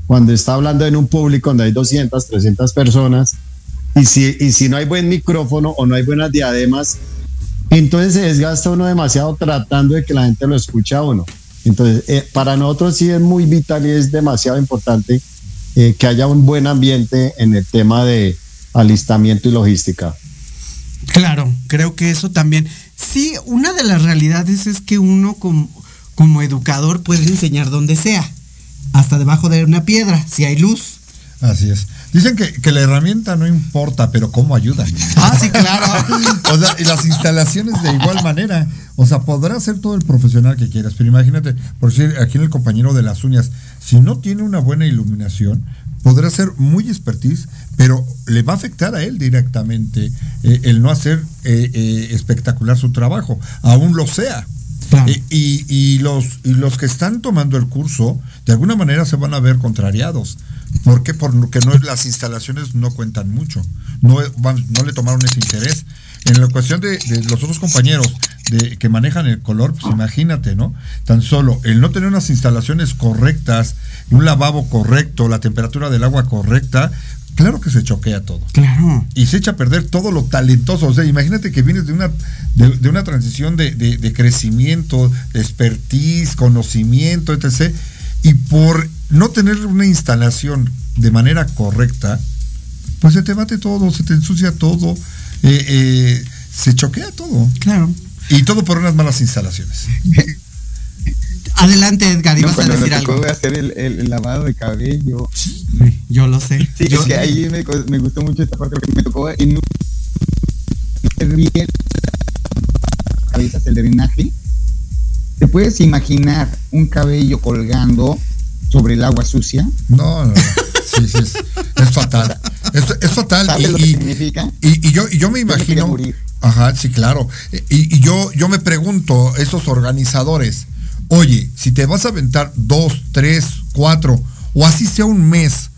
cuando está hablando en un público donde hay 200, 300 personas, y si, y si no hay buen micrófono o no hay buenas diademas, entonces se desgasta uno demasiado tratando de que la gente lo escuche a uno. Entonces, eh, para nosotros sí es muy vital y es demasiado importante eh, que haya un buen ambiente en el tema de alistamiento y logística. Claro, creo que eso también. Sí, una de las realidades es que uno como, como educador puede enseñar donde sea, hasta debajo de una piedra, si hay luz. Así es. Dicen que, que, la herramienta no importa, pero cómo ayuda. Ah, sí, claro. *laughs* o sea, y las instalaciones de igual manera. O sea, podrá ser todo el profesional que quieras, pero imagínate, por decir, aquí en el compañero de las uñas, si no tiene una buena iluminación, podrá ser muy expertise, pero le va a afectar a él directamente eh, el no hacer eh, eh, espectacular su trabajo, aún lo sea. Claro. Y, y, los, y los que están tomando el curso, de alguna manera se van a ver contrariados. ¿Por qué? Porque no, las instalaciones no cuentan mucho. No, no le tomaron ese interés. En la cuestión de, de los otros compañeros de, que manejan el color, pues imagínate, ¿no? Tan solo el no tener unas instalaciones correctas, un lavabo correcto, la temperatura del agua correcta, claro que se choquea todo. Claro. Y se echa a perder todo lo talentoso. O sea, imagínate que vienes de una, de, de una transición de, de, de, crecimiento, expertise, conocimiento, etc. Y por no tener una instalación de manera correcta, pues se te bate todo, se te ensucia todo, eh, eh, se choquea todo. Claro. Y todo por unas malas instalaciones. *laughs* Adelante, Edgar, ibas no, a decir algo. algo. hacer el, el, lavado de cabello. Sí, yo lo sé. Sí, yo es que ahí me, me, gustó mucho esta parte porque me tocó en un cabezas el drenaje. ¿Te puedes imaginar un cabello colgando sobre el agua sucia? No, no, no. Sí, sí, es, es fatal. Es, es fatal. ¿Sabes y, lo que y- significa? y- y yo, y yo me Yo me quería imagino. morir. Ajá, sí, claro. Y, y yo, yo me pregunto, esos organizadores, oye, si te vas a aventar dos, tres, cuatro, o así sea un mes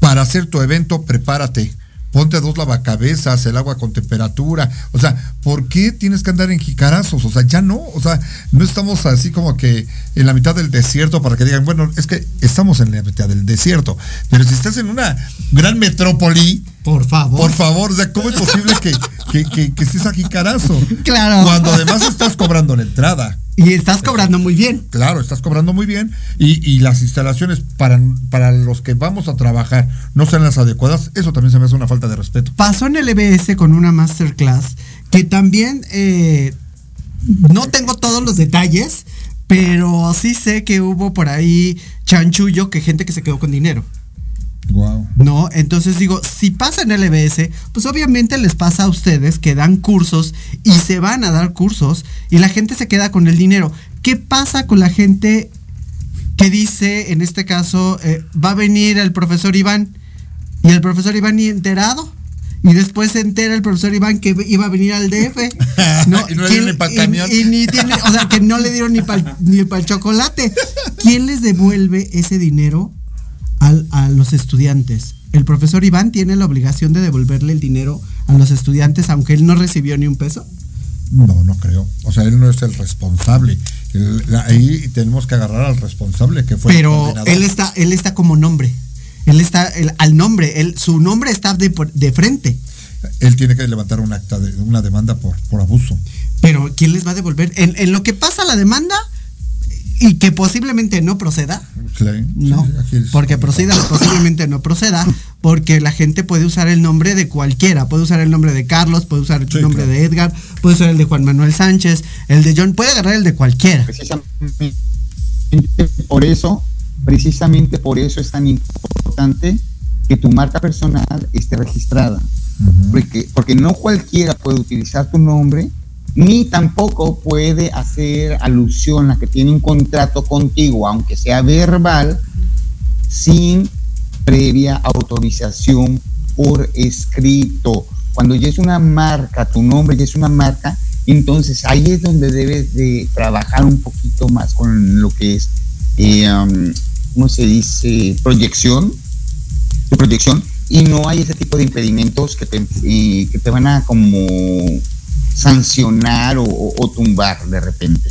para hacer tu evento, prepárate. Ponte dos lavacabezas, el agua con temperatura. O sea, ¿por qué tienes que andar en jicarazos? O sea, ya no. O sea, no estamos así como que en la mitad del desierto para que digan, bueno, es que estamos en la mitad del desierto. Pero si estás en una gran metrópoli, Por favor. por favor, o sea, ¿cómo es posible que, que, que, que estés a jicarazo? Claro. Cuando además estás cobrando la entrada. Y estás cobrando muy bien. Claro, estás cobrando muy bien y, y las instalaciones para, para los que vamos a trabajar no sean las adecuadas, eso también se me hace una falta de respeto. Pasó en el EBS con una masterclass que también eh, no tengo todos los detalles, pero sí sé que hubo por ahí chanchullo que gente que se quedó con dinero. Wow. ¿no? Entonces digo, si pasa en el EBS, pues obviamente les pasa a ustedes que dan cursos y se van a dar cursos y la gente se queda con el dinero. ¿Qué pasa con la gente que dice, en este caso, eh, va a venir el profesor Iván y el profesor Iván ni enterado? Y después se entera el profesor Iván que iba a venir al DF. *laughs* Y no le dieron ni pa'l y- camión. y ni tiene, o sea, que no le dieron ni para ni el chocolate. ¿Quién les devuelve ese dinero al- a los estudiantes? El profesor Iván tiene la obligación de devolverle el dinero a los estudiantes, aunque él no recibió ni un peso. No, no creo. O sea, él no es el responsable. El- la- ahí tenemos que agarrar al responsable que fue el Pero coordinador. él está, él está como nombre. Él está el- al nombre, él, su nombre está de, de frente. Él tiene que levantar un acta de una demanda por, por abuso. Pero ¿quién les va a devolver? En, en lo que pasa la demanda y que posiblemente no proceda. Sí, No, sí, porque proceda, *laughs* posiblemente no proceda, porque la gente puede usar el nombre de cualquiera, puede usar el nombre de Carlos, puede usar el Sí, nombre claro. de Edgar, puede usar el de Juan Manuel Sánchez, el de John, puede agarrar el de cualquiera. Precisamente por eso, precisamente por eso es tan importante que tu marca personal esté registrada. porque, porque no cualquiera puede utilizar tu nombre, ni tampoco puede hacer alusión a que tiene un contrato contigo, aunque sea verbal, sin previa autorización por escrito. Cuando ya es una marca, tu nombre ya es una marca, entonces ahí es donde debes de trabajar un poquito más con lo que es, eh, um, ¿cómo se dice? Proyección, tu proyección, y no hay ese tipo de impedimentos que te, eh, que te van a como sancionar o, o- o tumbar de repente.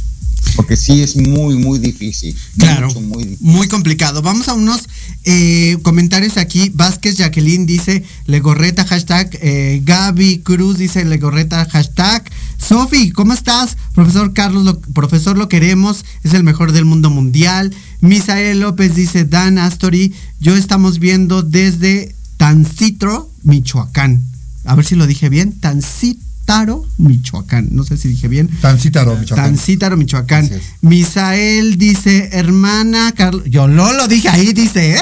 Porque sí es muy, muy difícil. Claro, Mucho, muy difícil. muy complicado. Vamos a unos eh, comentarios aquí. Vázquez Jacqueline dice Legorreta, hashtag. eh, Gaby Cruz dice Legorreta, hashtag. Sofi, ¿cómo estás? Profesor Carlos, lo, profesor, lo queremos. Es el mejor del mundo mundial. Misael López dice Dan Astori. Yo estamos viendo desde Tancitro, Michoacán. A ver si lo dije bien. Tancítaro, Michoacán. No sé si dije bien. Tancítaro, Michoacán. Tancítaro, Michoacán. Misael dice, hermana Carlos. Yo lo lo dije ahí, dice, ¿eh?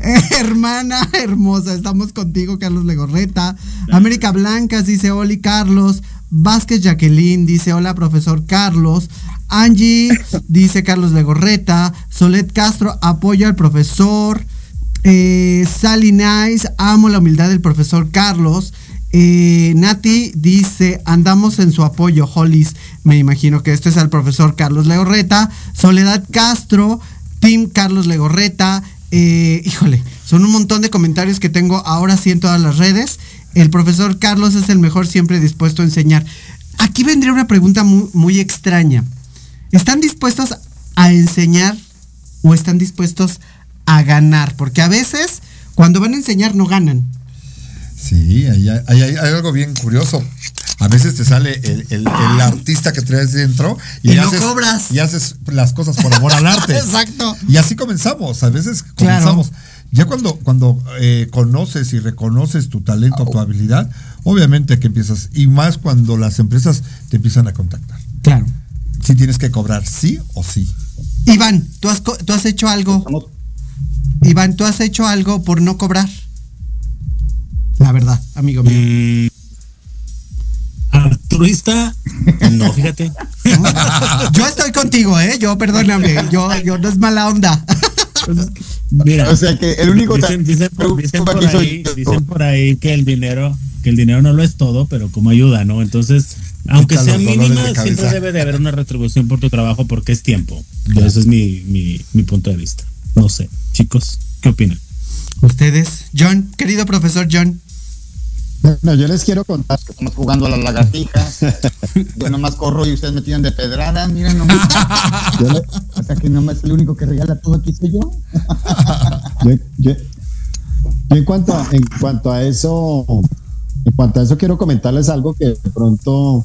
*laughs* hermana hermosa, estamos contigo, Carlos Legorreta. América Blancas dice, Oli Carlos. Vázquez Jacqueline dice, hola, profesor Carlos. Angie dice, Carlos Legorreta. Solet Castro, apoyo al profesor. Eh, Sally Nice, amo la humildad del profesor Carlos. Eh, Nati dice, andamos en su apoyo, Hollis. Me imagino que este es el profesor Carlos Legorreta. Soledad Castro, Team Carlos Legorreta. Eh, híjole, son un montón de comentarios que tengo ahora sí en todas las redes. El profesor Carlos es el mejor siempre dispuesto a enseñar. Aquí vendría una pregunta muy extraña. ¿Están dispuestos a enseñar o están dispuestos a ganar? Porque a veces cuando van a enseñar no ganan. Sí, ahí hay, ahí hay- hay algo bien curioso. A veces te sale el, el- el artista que traes dentro y, Y no haces, cobras. y haces las cosas por amor al arte. *laughs* Exacto. Y así comenzamos, a veces Claro. comenzamos. Ya cuando, cuando eh, conoces y reconoces tu talento, tu habilidad, obviamente que empiezas, y más cuando las empresas te empiezan a contactar. Claro. sí tienes que cobrar, sí o sí. Iván, ¿tú has, tú has hecho algo? Iván, ¿tú has hecho algo por no cobrar? La verdad, amigo mío. Mm, altruista, no, fíjate. *laughs* yo estoy contigo, ¿eh? Yo, perdóname, yo, yo no es mala onda. Mira, o sea que el único dicen, dicen, por, ahí, dicen por ahí que el dinero, que el dinero no lo es todo, pero como ayuda, ¿no? Entonces, aunque sea mínima, siempre debe de haber una retribución por tu trabajo porque es tiempo. Ese es mi, mi, mi punto de vista. No sé, chicos, ¿qué opinan? Ustedes, John, querido profesor John. Bueno, yo les quiero contar que estamos jugando a las lagartijas. *laughs* yo nomás corro y ustedes me tiran de pedrada, miren nomás. o sea que nomás el único que regala todo aquí soy *laughs* yo. yo, yo, en cuanto a, en cuanto a eso, en cuanto a eso quiero comentarles algo que de pronto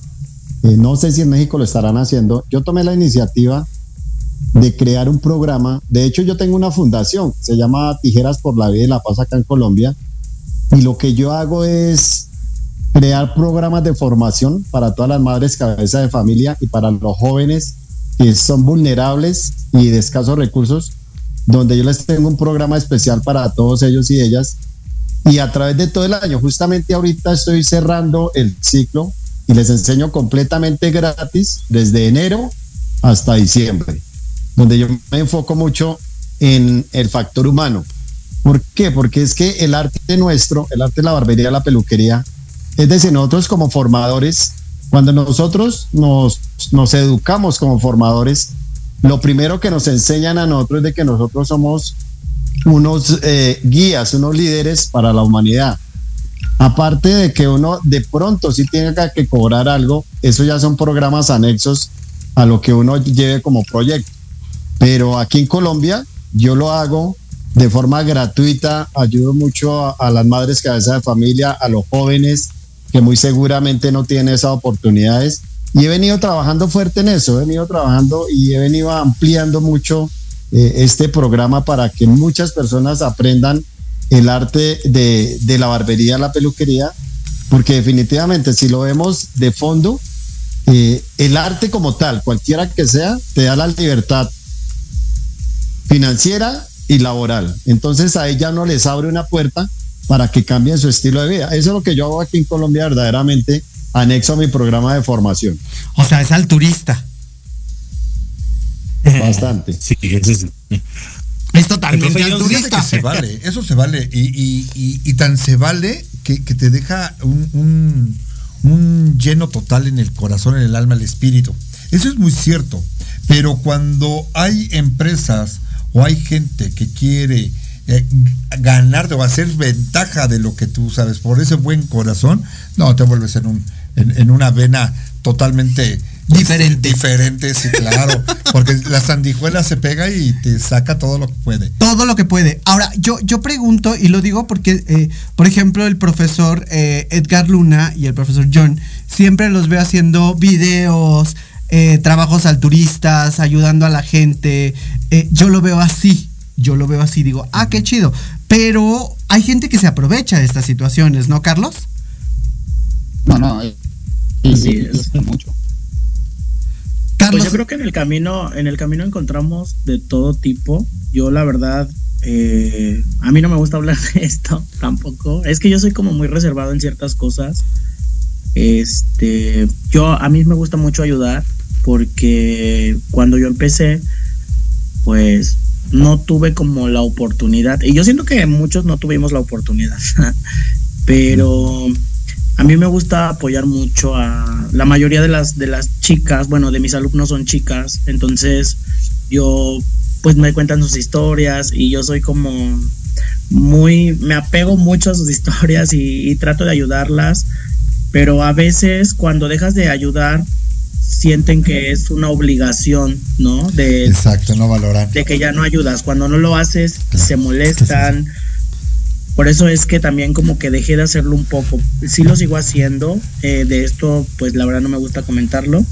eh, no sé si en México lo estarán haciendo. Yo tomé la iniciativa de crear un programa. De hecho, yo tengo una fundación, se llama Tijeras por la Vida y la Paz acá en Colombia y lo que yo hago es crear programas de formación para todas las madres cabeza de familia y para los jóvenes que son vulnerables y de escasos recursos, donde yo les tengo un programa especial para todos ellos y ellas. Y a través de todo el año, justamente ahorita estoy cerrando el ciclo y les enseño completamente gratis desde enero hasta diciembre, donde yo me enfoco mucho en el factor humano ¿Por qué? Porque es que el arte nuestro, el arte de la barbería, la peluquería, es decir, nosotros como formadores, cuando nosotros nos, educamos como formadores, lo primero que nos enseñan a nosotros es de que nosotros somos unos eh, guías, unos líderes para la humanidad. Aparte de que uno de pronto sí tenga que cobrar algo, eso ya son programas anexos a lo que uno lleve como proyecto. Pero aquí en Colombia yo lo hago de forma gratuita. Ayudo mucho a, las madres cabeza de familia, a los jóvenes que muy seguramente no tienen esas oportunidades. Y he venido trabajando fuerte en eso, he venido trabajando y he venido ampliando mucho eh, este programa para que muchas personas aprendan el arte de, de, la barbería, la peluquería, porque definitivamente si lo vemos de fondo, eh, el arte como tal, cualquiera que sea, te da la libertad financiera y laboral. Entonces a ella no les abre una puerta para que cambien su estilo de vida. Eso es lo que yo hago aquí en Colombia verdaderamente anexo a mi programa de formación. O sea, es alturista. Bastante. Sí, es, es totalmente alturista. se vale, eso se vale. Y, tan se vale que, te deja un, un lleno total en el corazón, en el alma, el espíritu. Eso es muy cierto. Pero cuando hay empresas o hay gente que quiere eh, ganarte o hacer ventaja de lo que tú sabes por ese buen corazón, no, te vuelves en, un, en, una vena totalmente diferente. Diferente, sí, claro. Porque la sandijuela se pega y te saca todo lo que puede. Todo lo que puede. Ahora, yo, yo pregunto, y lo digo porque, eh, por ejemplo, el profesor eh, Edgar Luna y el profesor John siempre los veo haciendo videos, eh, trabajos alturistas, ayudando a la gente. Eh, yo lo veo así, yo lo veo así, digo, ah, qué chido. Pero hay gente que se aprovecha de estas situaciones, ¿no, Carlos? No, no, eh, sí, es mucho. Carlos. Pues yo creo que en el camino, en el camino encontramos de todo tipo. Yo la verdad, a mí no me gusta hablar de esto *laughs* tampoco. Es que yo soy como muy reservado en ciertas cosas. Este, yo a mí me gusta mucho ayudar porque cuando yo empecé, pues no tuve como la oportunidad, y yo siento que muchos no tuvimos la oportunidad, *laughs* pero a mí me gusta apoyar mucho a la mayoría de las, de las chicas, bueno, de mis alumnos son chicas, entonces yo pues me cuentan sus historias y yo soy como muy, me apego mucho a sus *laughs* historias y trato de ayudarlas, pero a veces cuando dejas de ayudar sienten que es una obligación, ¿no? De, Exacto, no valoran. De que ya no ayudas. Cuando no lo haces, se molestan. Por eso es que también como que dejé de hacerlo un poco. Sí lo sigo haciendo. Eh, de esto, pues la verdad no me gusta comentarlo.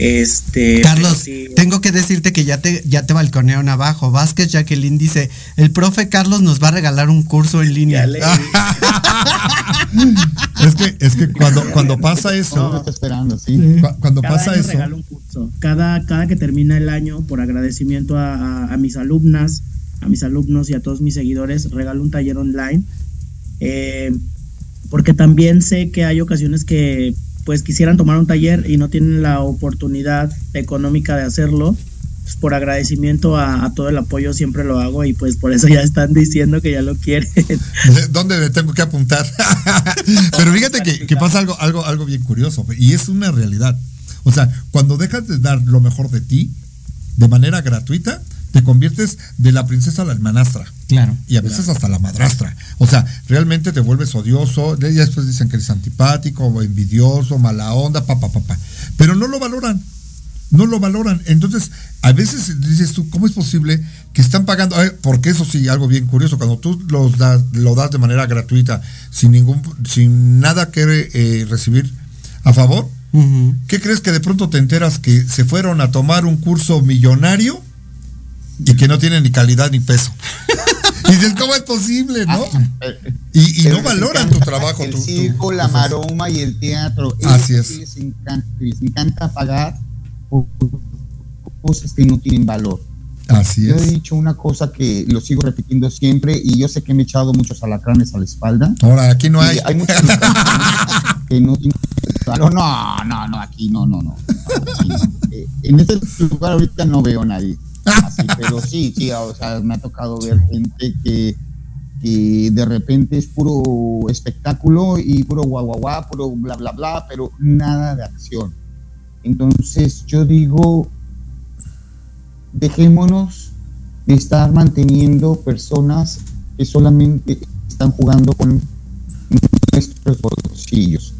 Este, Carlos, tengo que decirte que ya te, ya te balconearon abajo. Vázquez Jacqueline dice, el profe Carlos nos va a regalar un curso en línea. *laughs* es que, es que cuando, cuando pasa eso, esperando, ¿sí? cuando pasa eso, un curso. Cada, cada que termina el año, por agradecimiento a, mis alumnas, a mis alumnos y a todos mis seguidores, regalo un taller online. Eh, porque también sé que hay ocasiones que pues quisieran tomar un taller y no tienen la oportunidad económica de hacerlo, pues por agradecimiento a, todo el apoyo siempre lo hago y pues por eso ya están diciendo que ya lo quieren. ¿Dónde me tengo que apuntar? *laughs* Pero fíjate que, que, pasa algo, algo, algo bien curioso y es una realidad. O sea, cuando dejas de dar lo mejor de ti de manera gratuita, te conviertes de la princesa a la hermanastra. Claro. Y a veces hasta la madrastra. O sea, realmente te vuelves odioso. Ya después dicen que eres antipático, envidioso, mala onda, papá, papá. Pero no lo valoran. No lo valoran. Entonces, a veces dices tú, ¿cómo es posible que están pagando? porque eso sí, algo bien curioso. Cuando tú los das, lo das de manera gratuita, sin ningún, sin nada que eh, recibir a favor, ¿qué crees que de pronto te enteras que se fueron a tomar un curso millonario? Y que no tiene ni calidad ni peso. *laughs* y dices, ¿cómo es posible, no? Ah, y, no valoran tu trabajo. El circo, la maroma y el teatro. Así es. Les encanta, les encanta pagar por cosas que no tienen valor. Así yo he dicho una cosa que lo sigo repitiendo siempre y yo sé que me he echado muchos alacranes a la espalda. Ahora, aquí no hay. Hay muchos que no tienen valor. No, no, no, aquí no, no, no. Eh, en este lugar ahorita no veo a nadie pero sí, sí, o sea, me ha tocado ver gente que, de repente es puro espectáculo y puro guau, guau, guau, puro bla, bla, bla, pero nada de acción. Entonces yo digo, dejémonos de estar manteniendo personas que solamente están jugando con nuestros bolsillos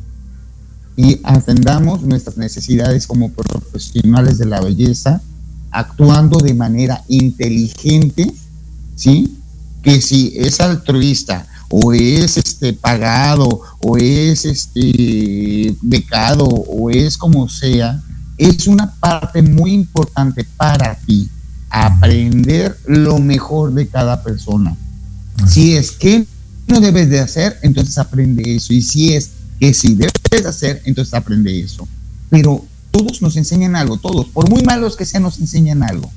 y atendamos nuestras necesidades como profesionales de la belleza actuando de manera inteligente, ¿sí? Que si es altruista o es este pagado o es este becado o es como sea, es una parte muy importante para ti aprender lo mejor de cada persona. Si es que no debes de hacer, entonces aprende eso. Y si es que si debes de hacer, entonces aprende eso. Pero todos nos enseñan algo, todos, por muy malos que sean, nos enseñan algo.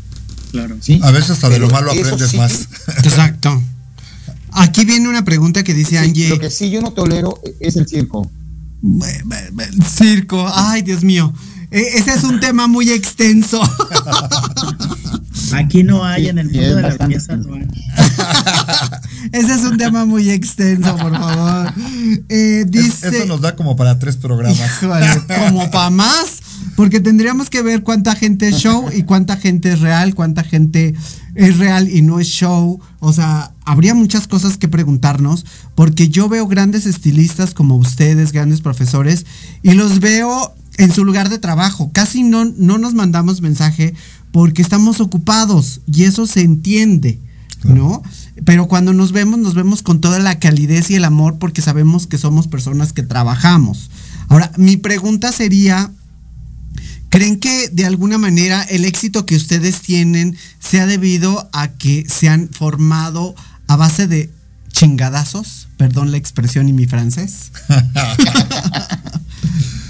Claro. ¿Sí? A veces hasta de lo malo aprendes más. Exacto. Aquí viene una pregunta que dice Angie. Lo que sí yo no tolero es el circo. El circo, ay Dios mío. E, ese es un tema muy extenso. *laughs* Aquí no hay, en el mundo de la belleza no hay. *laughs* Ese es un tema muy extenso, por favor. Eh, dice, eso nos da como para tres programas. como para más. Porque tendríamos que ver cuánta gente es show y cuánta gente es real, cuánta gente es real y no es show. O sea, habría muchas cosas que preguntarnos, porque yo veo grandes estilistas como ustedes, grandes profesores, y los veo en su lugar de trabajo. Casi no, no nos mandamos mensaje porque estamos ocupados y eso se entiende, ¿no? Pero cuando nos vemos, nos vemos con toda la calidez y el amor porque sabemos que somos personas que trabajamos. Ahora, mi pregunta sería, ¿Creen que de alguna manera el éxito que ustedes tienen se ha debido a que se han formado a base de chingadazos? Perdón la expresión y mi francés. *laughs*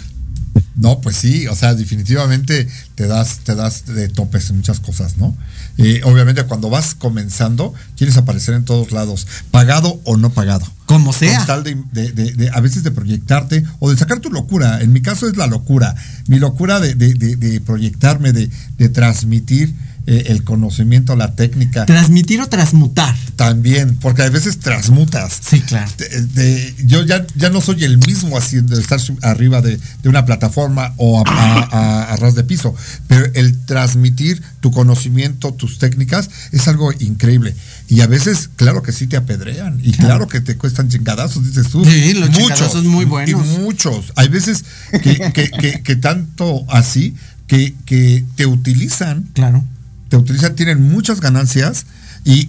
No, pues sí, o sea, definitivamente te das, te das de topes en muchas cosas, ¿no? Y obviamente cuando vas comenzando, quieres aparecer en todos lados, pagado o no pagado. Como sea. Con tal de, a veces de proyectarte o de sacar tu locura. En mi caso es la locura. Mi locura de, proyectarme, de, transmitir eh, el conocimiento, la técnica. Transmitir o transmutar. También, porque a veces transmutas. Sí, claro. yo ya, ya no soy el mismo haciendo estar arriba de, una plataforma o a, ras de piso, pero el transmitir tu conocimiento, tus técnicas, es algo increíble. Y a veces, claro que sí te apedrean y claro, que te cuestan chingadazos, dices tú. Sí, los muchos, son muy buenos. Y muchos. Hay veces que, que, tanto así que, que te utilizan. Claro te utilizan, tienen muchas ganancias y,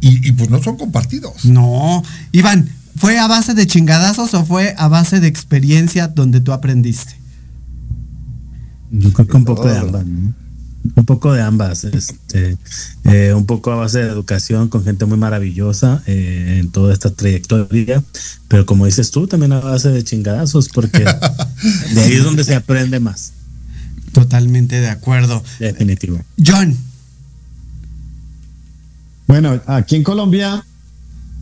y, pues no son compartidos. No, Iván, ¿fue a base de chingadazos o fue a base de experiencia donde tú aprendiste? Yo creo que un poco de ambas, ¿no? Un poco de ambas, este, eh, un poco a base de educación con gente muy maravillosa eh, en toda esta trayectoria, pero como dices tú, también a base de chingadazos, porque *laughs* de ahí es donde se aprende más. Totalmente de acuerdo. Definitivo. John. Bueno, aquí en Colombia,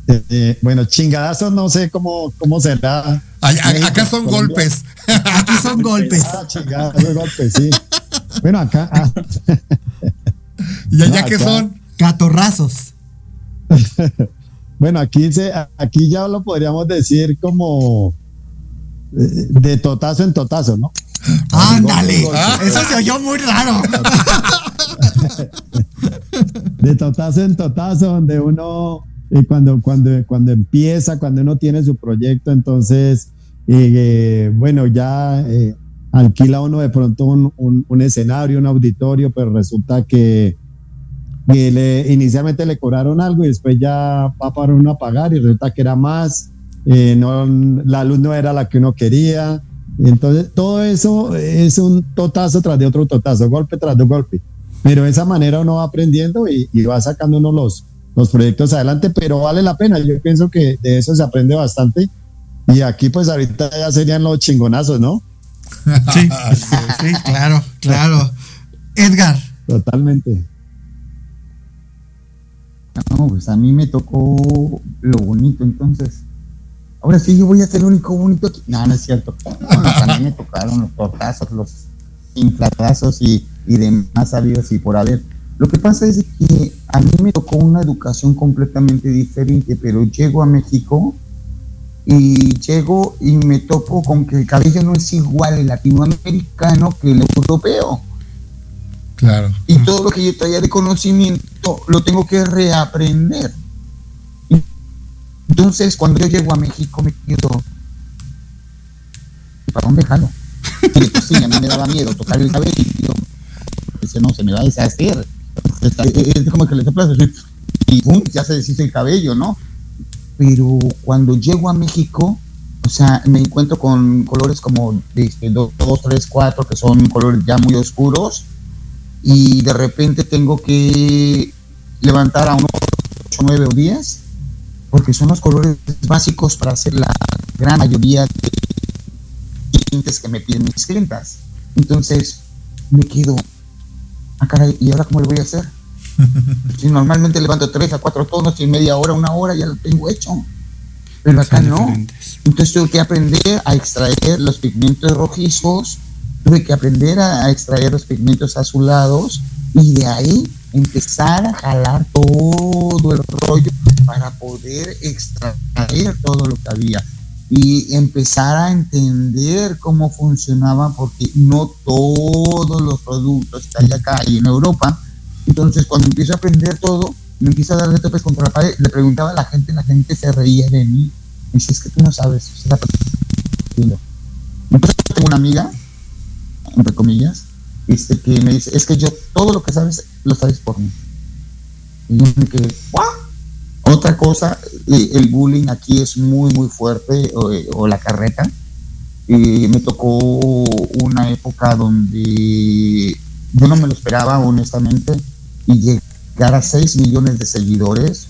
eh, eh, bueno, chingadazos no sé cómo, cómo será. acá son golpes. *laughs* Aquí son golpes. Ah, chingadazos, golpes, sí. Bueno, acá. Ah. ¿Y allá qué son? Catorrazos. *laughs* bueno, aquí, se, aquí ya lo podríamos decir como eh, de totazo en totazo, ¿no? Ándale, eso se oyó muy raro. *laughs* de totazo en totazo, donde uno, eh, cuando, cuando, cuando empieza, cuando uno tiene su proyecto, entonces, eh, bueno, ya alquila uno de pronto un, escenario, un auditorio, pero resulta que, le, inicialmente le cobraron algo y después ya va para uno a pagar y resulta que era más, no, la luz no era la que uno quería entonces, todo eso es un totazo tras de otro totazo, golpe tras de golpe. Pero de esa manera uno va aprendiendo y, va sacando uno los, los proyectos adelante, pero vale la pena. Yo pienso que de eso se aprende bastante. Y aquí, pues, ahorita ya serían los chingonazos, ¿no? *laughs* Sí, sí, claro, claro. Edgar. Totalmente. No, pues a mí me tocó lo bonito, entonces ahora sí yo voy a ser el único bonito aquí. No, no es cierto. también me tocaron los tortazos, los inflatazos y, y demás sabidos y por haber. Lo que pasa es que a mí me tocó una educación completamente diferente, pero llego a México y llego y me topo con que el cabello no es igual el latinoamericano que el europeo. Claro. Y todo lo que yo traía de conocimiento lo tengo que reaprender. Entonces, cuando yo llego a México, me quedo, ¿para dónde jalo? Pues sí, a mí me daba miedo tocar el cabello. Dice, no, se me va a deshacer. Es como que le soplas y ¡pum! ya se deshizo el cabello, ¿no? Pero cuando llego a México, o sea, me encuentro con colores como 2, 3, 4, que son colores ya muy oscuros, y de repente tengo que levantar a unos 8, 9 o 10 porque son los colores básicos para hacer la gran mayoría de clientes que me piden mis clientas. Entonces, me quedo, ah, caray, ¿y ahora cómo lo voy a hacer? *laughs* si normalmente levanto tres a cuatro tonos y en media hora, una hora ya lo tengo hecho. Pero acá no. Entonces tuve que aprender a extraer los pigmentos rojizos, tuve que aprender a extraer los pigmentos azulados y de ahí empezar a jalar todo el rollo para poder extraer todo lo que había y empezar a entender cómo funcionaba porque no todos los productos que hay acá y en Europa. Entonces cuando empiezo a aprender todo, me empiezo a dar topes contra la pared, le preguntaba a la gente, la gente se reía de mí. Me dice, es que tú no sabes. Entonces tengo una amiga, entre comillas, este, que me dice, es que yo todo lo que sabes, lo sabes por mí. Y yo me quedé, Otra cosa, eh, el bullying aquí es muy, muy fuerte, o, eh, la carreta. y me tocó una época donde yo no me lo esperaba, honestamente, y llegar a 6 millones de seguidores.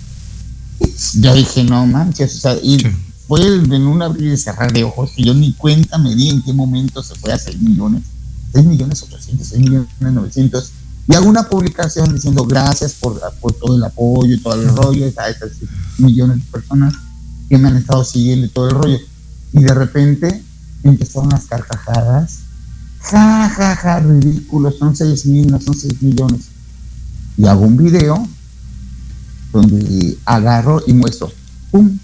Ya dije, no manches, o sea, y fue en un abrir y cerrar de ojos y yo ni cuenta me di en qué momento se fue a 6 millones 6 millones 800, 6 millones 900, y hago una publicación diciendo gracias por, por todo el apoyo y todo el rollo a esas millones de personas que me han estado siguiendo y todo el rollo. Y de repente empezaron las carcajadas. Ja, ja, ja, ridículo, son 6 mil, no son 6 millones. Y hago un video donde agarro y muestro, ¡pum!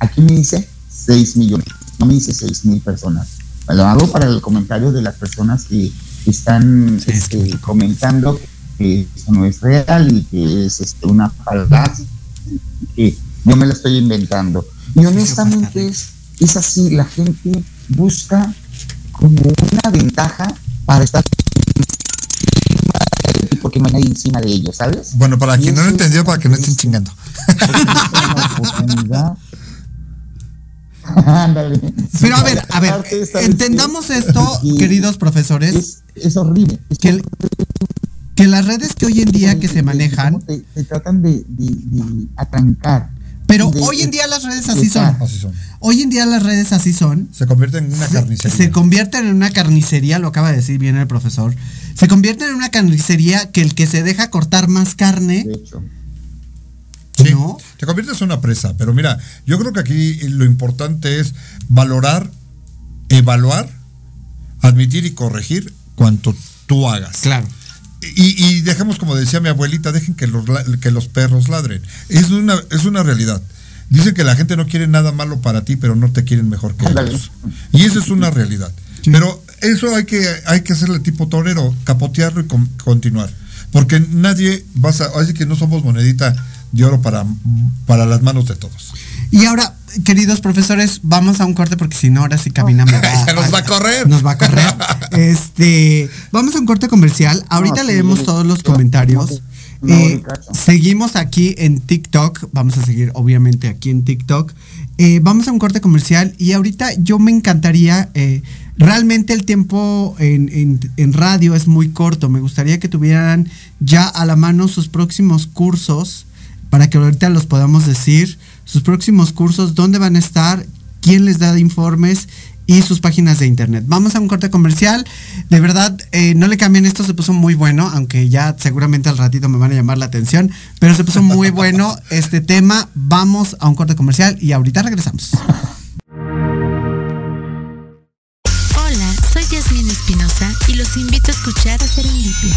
Aquí me dice 6 millones, no me dice 6 mil personas lo hago para el comentario de las personas que están este, comentando que eso no es real y que es este, una falacia, que yo me la estoy inventando. Y honestamente es, es así, la gente busca como una ventaja para estar porque no hay encima de ellos, ¿sabes? Bueno, para quien no lo entendió, para que no estén chingando. *laughs* Ándale. Pero a ver, a ver, entendamos esto, queridos profesores. Es, horrible. que, que, las redes que hoy en día que se manejan. Te, tratan de, de, atrancar. Pero hoy en día las redes así son. así son. Hoy en día las redes así son. Se convierten en una carnicería. Se convierten en una carnicería, lo acaba de decir bien el profesor. Se convierten en una carnicería que el que se deja cortar más carne. De hecho Sí, te conviertes en una presa, pero mira, yo creo que aquí lo importante es valorar, evaluar, admitir y corregir cuanto tú hagas. Claro. Y, dejemos, como decía mi abuelita, dejen que los, que los perros ladren. Es una, es una realidad. Dicen que la gente no quiere nada malo para ti, pero no te quieren mejor que ellos. Y eso es una realidad. Pero eso hay que, hay que hacerle tipo torero, capotearlo y continuar. Porque nadie va a... Así que no somos monedita de oro para, para las manos de todos. Y ahora, queridos profesores, vamos a un corte porque si no, ahora sí caminamos. *laughs* Se nos va a correr. Nos va a correr. *laughs* este, vamos a un corte comercial. Ahorita leemos todos los comentarios. Eh, seguimos aquí en TikTok. Vamos a seguir, obviamente, aquí en TikTok. Eh, vamos a un corte comercial y ahorita yo me encantaría. Eh, realmente el tiempo en, en radio es muy corto. Me gustaría que tuvieran ya a la mano sus próximos cursos para que ahorita los podamos decir, sus próximos cursos, dónde van a estar, quién les da informes y sus páginas de internet. Vamos a un corte comercial. De verdad, eh, no le cambien, esto se puso muy bueno, aunque ya seguramente al ratito me van a llamar la atención, pero se puso muy bueno *laughs* este tema. Vamos a un corte comercial y ahorita regresamos. Hola, soy Yasmin Espinosa y los invito a escuchar a Serendipia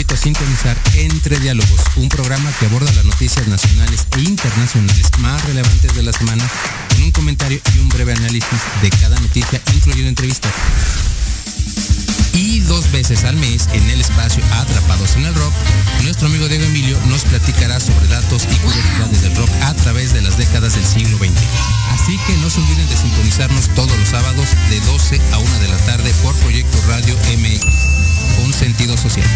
Invito a sintonizar Entre Diálogos, un programa que aborda las noticias nacionales e internacionales más relevantes de la semana con un comentario y un breve análisis de cada noticia, incluyendo entrevistas. Y dos veces al mes en el espacio Atrapados en el Rock, nuestro amigo Diego Emilio nos platicará sobre datos y curiosidades del rock a través de las décadas del siglo XX. Así que no se olviden de sintonizarnos todos los sábados de 12 a 1 de la tarde por Proyecto Radio MX un sentido social.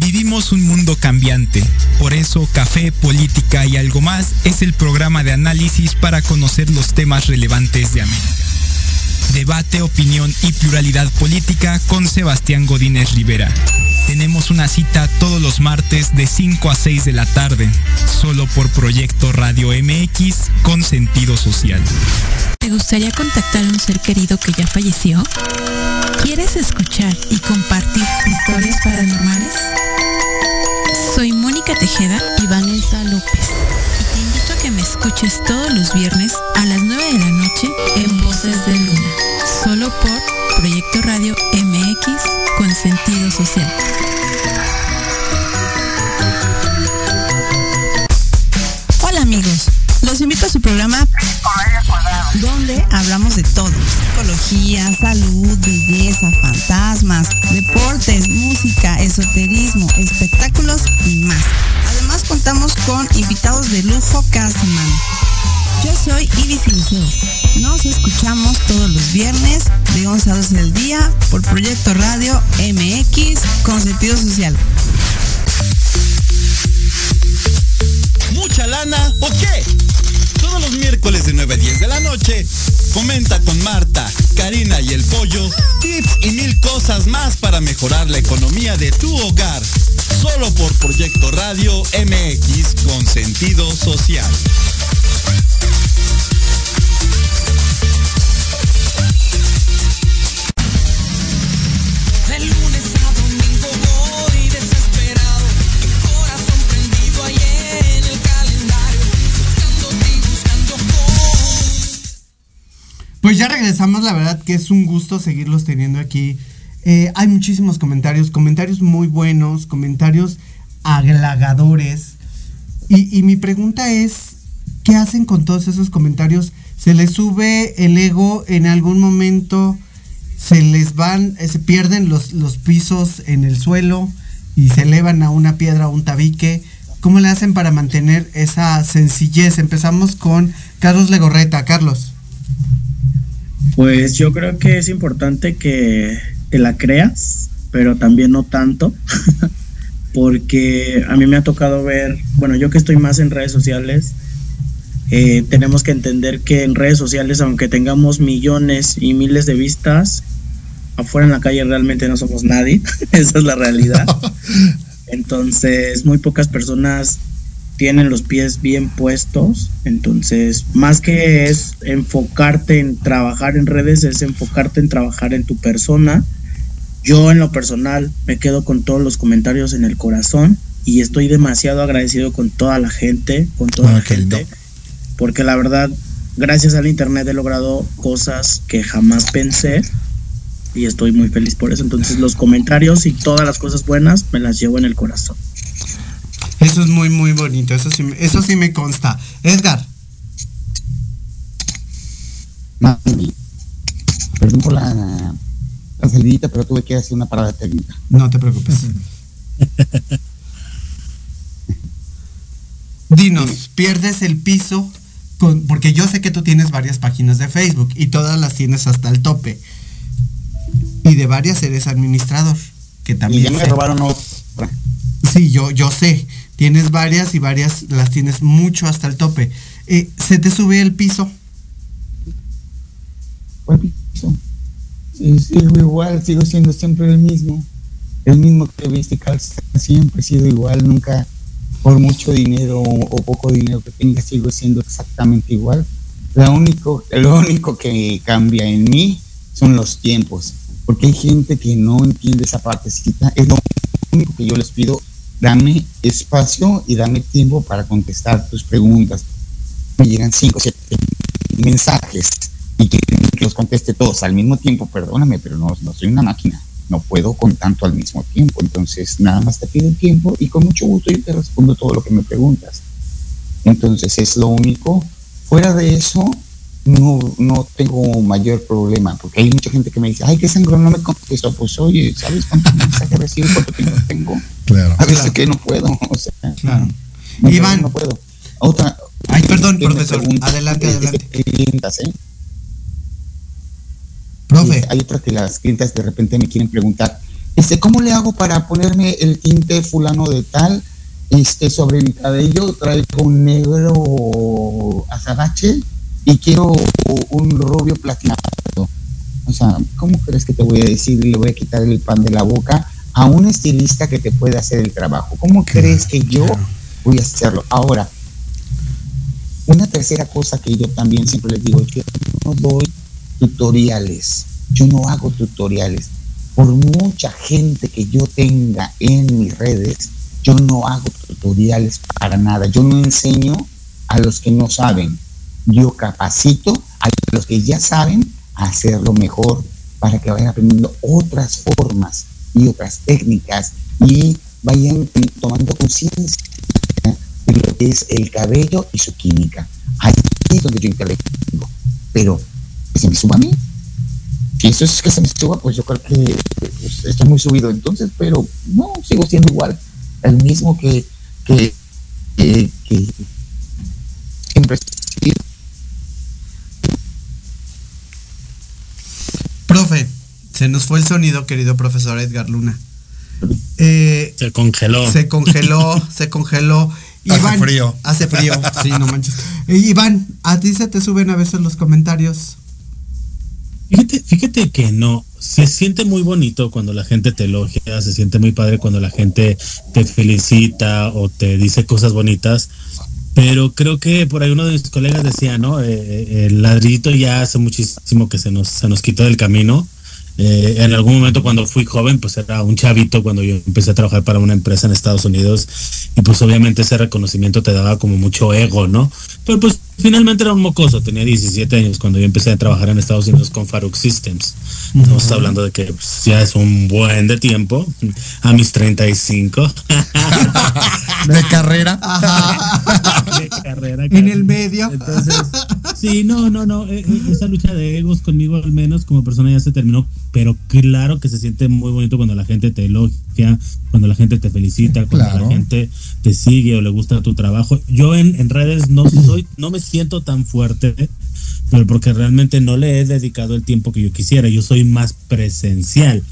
Vivimos un mundo cambiante, por eso Café, Política y algo más es el programa de análisis para conocer los temas relevantes de América. Debate, opinión y pluralidad política con Sebastián Godínez Rivera. Tenemos una cita todos los martes de 5 a 6 de la tarde, solo por Proyecto Radio MX con sentido social. ¿Te gustaría contactar a un ser querido que ya falleció? ¿Quieres escuchar y compartir historias paranormales? Soy Mónica Tejeda y Vanessa López. Que me escuches todos los viernes a las 9 de la noche en Voces de Luna. Solo por Proyecto Radio MX con sentido social. Hola amigos, los invito a su programa donde hablamos de todo. Psicología, salud, belleza, fantasmas, deportes, música, esoterismo, espectáculos y más. Contamos con invitados de lujo cada semana. Yo soy Siliceo. Nos escuchamos todos los viernes de 11 a 12 del día por Proyecto Radio MX con sentido social. ¿Mucha lana o qué? Todos los miércoles de 9 a 10 de la noche, comenta con Marta, Karina y el Pollo tips y mil cosas más para mejorar la economía de tu hogar. Solo por Proyecto Radio MX con sentido social. regresamos, la verdad que es un gusto seguirlos teniendo aquí. Eh, hay muchísimos comentarios, comentarios muy buenos, comentarios aglagaadores. Y, y mi pregunta es, ¿qué hacen con todos esos comentarios? ¿Se les sube el ego en algún momento? ¿Se les van, eh, se pierden los, los pisos en el suelo y se elevan a una piedra o un tabique? ¿Cómo le hacen para mantener esa sencillez? Empezamos con Carlos Legorreta. Carlos. Pues yo creo que es importante que te la creas, pero también no tanto, *laughs* porque a mí me ha tocado ver, bueno, yo que estoy más en redes sociales, eh, tenemos que entender que en redes sociales, aunque tengamos millones y miles de vistas, afuera en la calle realmente no somos nadie, *laughs* esa es la realidad. *laughs* Entonces, muy pocas personas tienen los pies bien puestos. Entonces, más que es enfocarte en trabajar en redes, es enfocarte en trabajar en tu persona. Yo en lo personal me quedo con todos los comentarios en el corazón y estoy demasiado agradecido con toda la gente, con toda Ah, la gente, lindo. porque la verdad, gracias al internet he logrado cosas que jamás pensé y estoy muy feliz por eso. Entonces, los comentarios y todas las cosas buenas me las llevo en el corazón. Eso es muy, muy bonito. Eso sí, me- eso sí me consta. Edgar. Mami, perdón por la, la salidita, pero tuve que hacer una parada técnica. No te preocupes. *laughs* Dinos, ¿pierdes el piso? Con, porque yo sé que tú tienes varias páginas de Facebook y todas las tienes hasta el tope. Y de varias eres administrador, que Y también ya me sé. robaron otra. Sí, yo, yo sé. Tienes varias y varias las tienes mucho hasta el tope. Eh, ¿Se te sube el piso? ¿Cuál piso? Sigo igual, sigo siendo siempre el mismo. El mismo que viste calza, siempre he sido igual, nunca por mucho dinero o poco dinero que tenga, sigo siendo exactamente igual. Lo único, lo único que cambia en mí son los tiempos, porque hay gente que no entiende esa partecita. Es lo único que yo les pido, dame espacio y dame tiempo para contestar tus preguntas. Me llegan cinco o siete mensajes y quieren que los conteste todos al mismo tiempo, perdóname, pero no, no soy una máquina, no puedo con tanto al mismo tiempo, entonces nada más te pido tiempo y con mucho gusto yo te respondo todo lo que me preguntas. Entonces es lo único. Fuera de eso, no, no tengo mayor problema, porque hay mucha gente que me dice, ay, qué sangrón, no me contestó, pues oye, ¿sabes cuántos mensajes recibo, cuánto tiempo tengo? Claro. A veces que no puedo, *laughs* o sea, Claro. no, Iván. no puedo. Otra. Ay, perdón, profesor. Adelante, de- de adelante. clientas, ¿eh? Profe. Hay otra que las clientas de repente me quieren preguntar, este, ¿cómo le hago para ponerme el tinte fulano de tal este, sobre mi cabello? Traigo un negro azabache y quiero un rubio platinado. O sea, ¿cómo crees que te voy a decir? Le voy a quitar el pan de la boca a un estilista que te puede hacer el trabajo. ¿Cómo crees que yo voy a hacerlo? Ahora, una tercera cosa que yo también siempre les digo, yo no doy tutoriales, yo no hago tutoriales. Por mucha gente que yo tenga en mis redes, yo no hago tutoriales para nada. Yo no enseño a los que no saben. Yo capacito a los que ya saben hacerlo mejor para que vayan aprendiendo otras formas y otras técnicas y vayan tomando conciencia de lo que es el cabello y su química. Ahí es donde yo intervengo. Pero que se me suba a mí. Si eso es que se me suba, pues yo creo que pues, estoy muy subido entonces, pero no, sigo siendo igual. El mismo que, que, que, que siempre he. Profe, se nos fue el sonido, querido profesor Edgar Luna. Eh, Se congeló. se congeló, *laughs* se congeló. Hace frío. Hace frío, *laughs* sí, no manches. Eh, Iván, ¿a ti se te suben a veces los comentarios? Fíjate, fíjate que no, se siente muy bonito cuando la gente te elogia, se siente muy padre cuando la gente te felicita o te dice cosas bonitas, pero creo que por ahí uno de mis colegas decía, ¿no? Eh, eh, el ladrillito ya hace muchísimo que se nos, se nos quitó del camino Eh, en algún momento cuando fui joven, pues era un chavito cuando yo empecé a trabajar para una empresa en Estados Unidos y pues obviamente ese reconocimiento te daba como mucho ego, ¿no? Pero pues finalmente era un mocoso, tenía 17 años cuando yo empecé a trabajar en Estados Unidos con Farouk Systems. Estamos hablando de que pues, ya es un buen de tiempo, a mis 35. *laughs* de carrera. de carrera. En el medio. Entonces, sí, no, no, no, eh, eh, esa lucha de egos conmigo al menos como persona ya se terminó, pero claro que se siente muy bonito cuando la gente te elogia, cuando la gente te felicita, cuando la gente te sigue o le gusta tu trabajo. Yo en, en redes no soy, no me siento tan fuerte pero porque realmente no le he dedicado el tiempo que yo quisiera. Yo soy más presencial.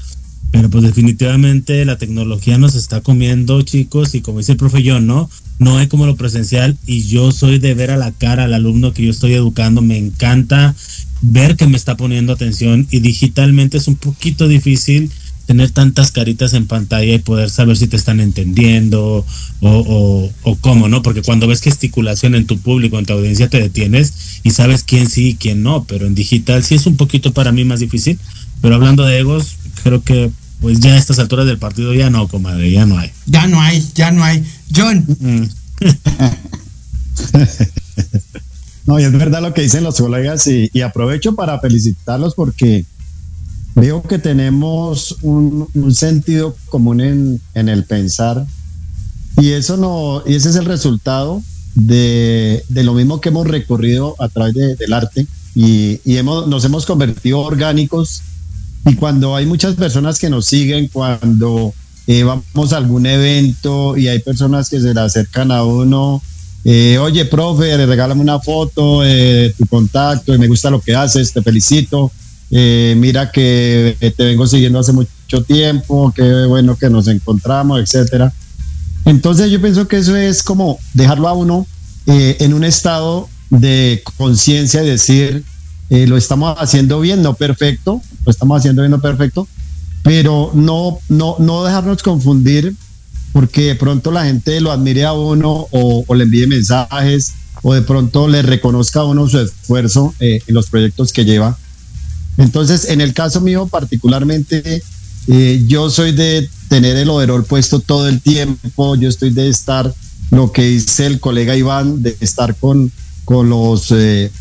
Pero pues definitivamente la tecnología nos está comiendo, chicos, y como dice el profe yo, ¿no? No hay como lo presencial y yo soy de ver a la cara al alumno que yo estoy educando. Me encanta ver que me está poniendo atención y digitalmente es un poquito difícil tener tantas caritas en pantalla y poder saber si te están entendiendo o, o, cómo, ¿no? Porque cuando ves gesticulación en tu público, en tu audiencia, te detienes y sabes quién sí y quién no, pero en digital sí es un poquito para mí más difícil. Pero hablando de egos, creo que pues ya a estas alturas del partido ya no, comadre, ya no hay. Ya no hay, ya no hay. John. Mm. *laughs* no, y es verdad lo que dicen los colegas y aprovecho para felicitarlos porque Veo que tenemos un, sentido común en, el pensar y eso no, y ese es el resultado de, lo mismo que hemos recorrido a través del arte y, hemos, nos hemos convertido orgánicos y cuando hay muchas personas que nos siguen, cuando eh, vamos a algún evento y hay personas que se le acercan a uno, eh, oye, profe, regálame una foto, eh, tu contacto, y me gusta lo que haces, te felicito. Eh, mira que te vengo siguiendo hace mucho tiempo, qué bueno que nos encontramos, etcétera. Entonces yo pienso que eso es como dejarlo a uno eh, en un estado de conciencia y decir, eh, lo estamos haciendo bien, no perfecto, lo estamos haciendo bien, no perfecto, pero no, no, no dejarnos confundir porque de pronto la gente lo admire a uno o, o le envíe mensajes o de pronto le reconozca a uno su esfuerzo en los proyectos que lleva entonces, en el caso mío particularmente, eh, yo soy de tener el overol puesto todo el tiempo, yo estoy de estar, lo que dice el colega Iván, de estar con, con los eh,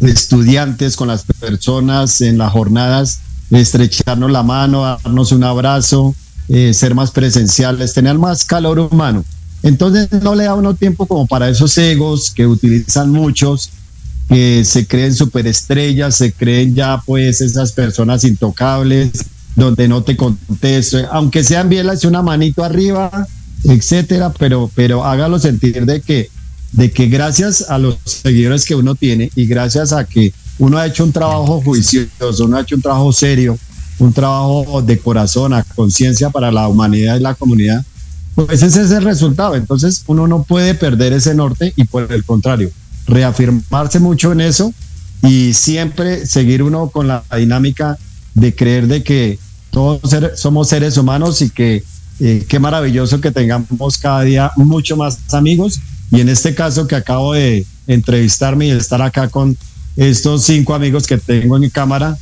estudiantes, con las personas en las jornadas, estrecharnos la mano, darnos un abrazo, eh, ser más presenciales, tener más calor humano. Entonces no le da uno tiempo como para esos egos que utilizan muchos que se creen superestrellas, se creen ya pues esas personas intocables, donde no te contesto, aunque sean bien, hace una manito arriba, etcétera, pero, pero hágalo sentir de que, de que gracias a los seguidores que uno tiene y gracias a que uno ha hecho un trabajo juicioso, uno ha hecho un trabajo serio, un trabajo de corazón, a conciencia para la humanidad y la comunidad, pues ese es el resultado. Entonces uno no puede perder ese norte y por el contrario, reafirmarse mucho en eso y siempre seguir uno con la dinámica de creer de que todos somos seres humanos y que eh, qué maravilloso que tengamos cada día mucho más amigos y en este caso que acabo de entrevistarme y estar acá con estos cinco amigos que tengo en mi cámara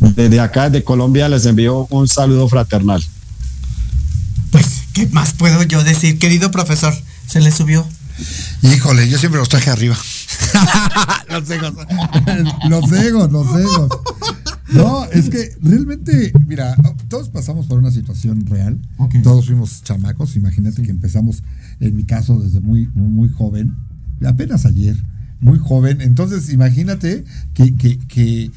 desde acá de Colombia les envío un saludo fraternal. Pues, ¿qué más puedo yo decir, querido profesor? Se le subió. Híjole, yo siempre los traje arriba. *laughs* los egos. los egos, los egos. No, es que realmente, mira, todos pasamos por una situación real. Todos fuimos chamacos. Imagínate que empezamos, en mi caso, desde muy, muy, joven, apenas ayer, muy joven. Entonces, imagínate que, que,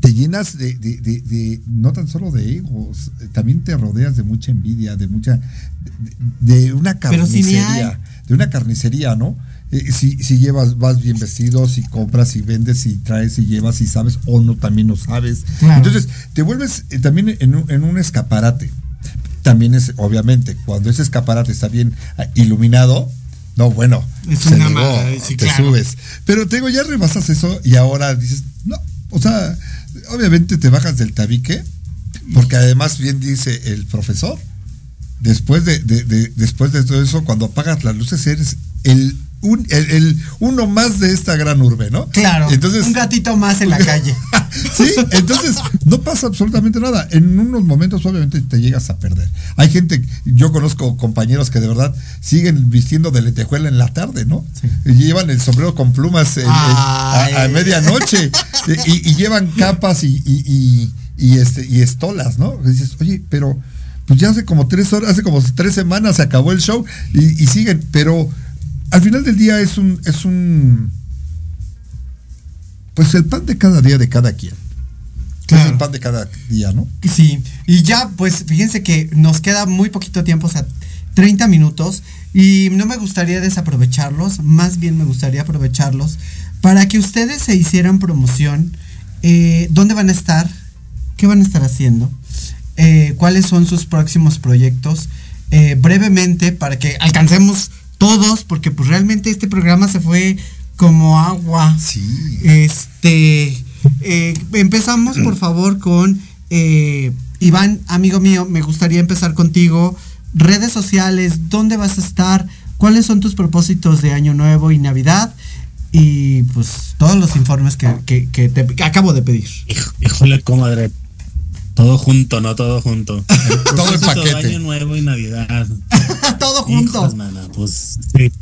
te llenas de, de, no tan solo de egos, también te rodeas de mucha envidia, de mucha, de, una carnicería, de una carnicería, ¿no? Si, si, llevas, vas bien vestido, si compras, si vendes, si traes, si llevas, si sabes o no, también no sabes. Entonces, te vuelves eh, también en un, en un, escaparate. También es, obviamente, cuando ese escaparate está bien ah, iluminado, no, bueno, es una te subes. Pero te digo, ya rebasas eso y ahora dices, no, o sea, obviamente te bajas del tabique, porque además bien dice el profesor, después de, de, de después de todo eso, cuando apagas las luces, eres el un, el, uno más de esta gran urbe, ¿no? Claro. Entonces, un gatito más en la calle. *laughs* sí, entonces no pasa absolutamente nada. En unos momentos obviamente te llegas a perder. Hay gente, yo conozco compañeros que de verdad siguen vistiendo de lentejuela en la tarde, ¿no? Y llevan el sombrero con plumas a, medianoche *laughs* y, llevan capas y, y, este, y estolas, ¿no? Y dices, oye, pero pues ya hace como tres horas, hace como tres semanas se acabó el show y siguen, pero al final del día es un, es un, pues el pan de cada día de cada quien. Es el pan de cada día, ¿no? Sí, y ya, pues fíjense que nos queda muy poquito tiempo, o sea, 30 minutos, y no me gustaría desaprovecharlos, más bien me gustaría aprovecharlos para que ustedes se hicieran promoción. Eh, ¿Dónde van a estar? ¿Qué van a estar haciendo? Eh, ¿Cuáles son sus próximos proyectos? Eh, brevemente, para que alcancemos todos, porque pues realmente este programa se fue como agua. Sí. Este, eh, empezamos por favor con eh, Iván, amigo mío, me gustaría empezar contigo. Redes sociales, ¿dónde vas a estar? ¿Cuáles son tus propósitos de Año Nuevo y Navidad? Y pues todos los informes que, te acabo de pedir. Híjole, comadre. Todo junto, no todo junto. *laughs* todo el paquete. Año Nuevo y Navidad. *laughs* todo junto. pues sí.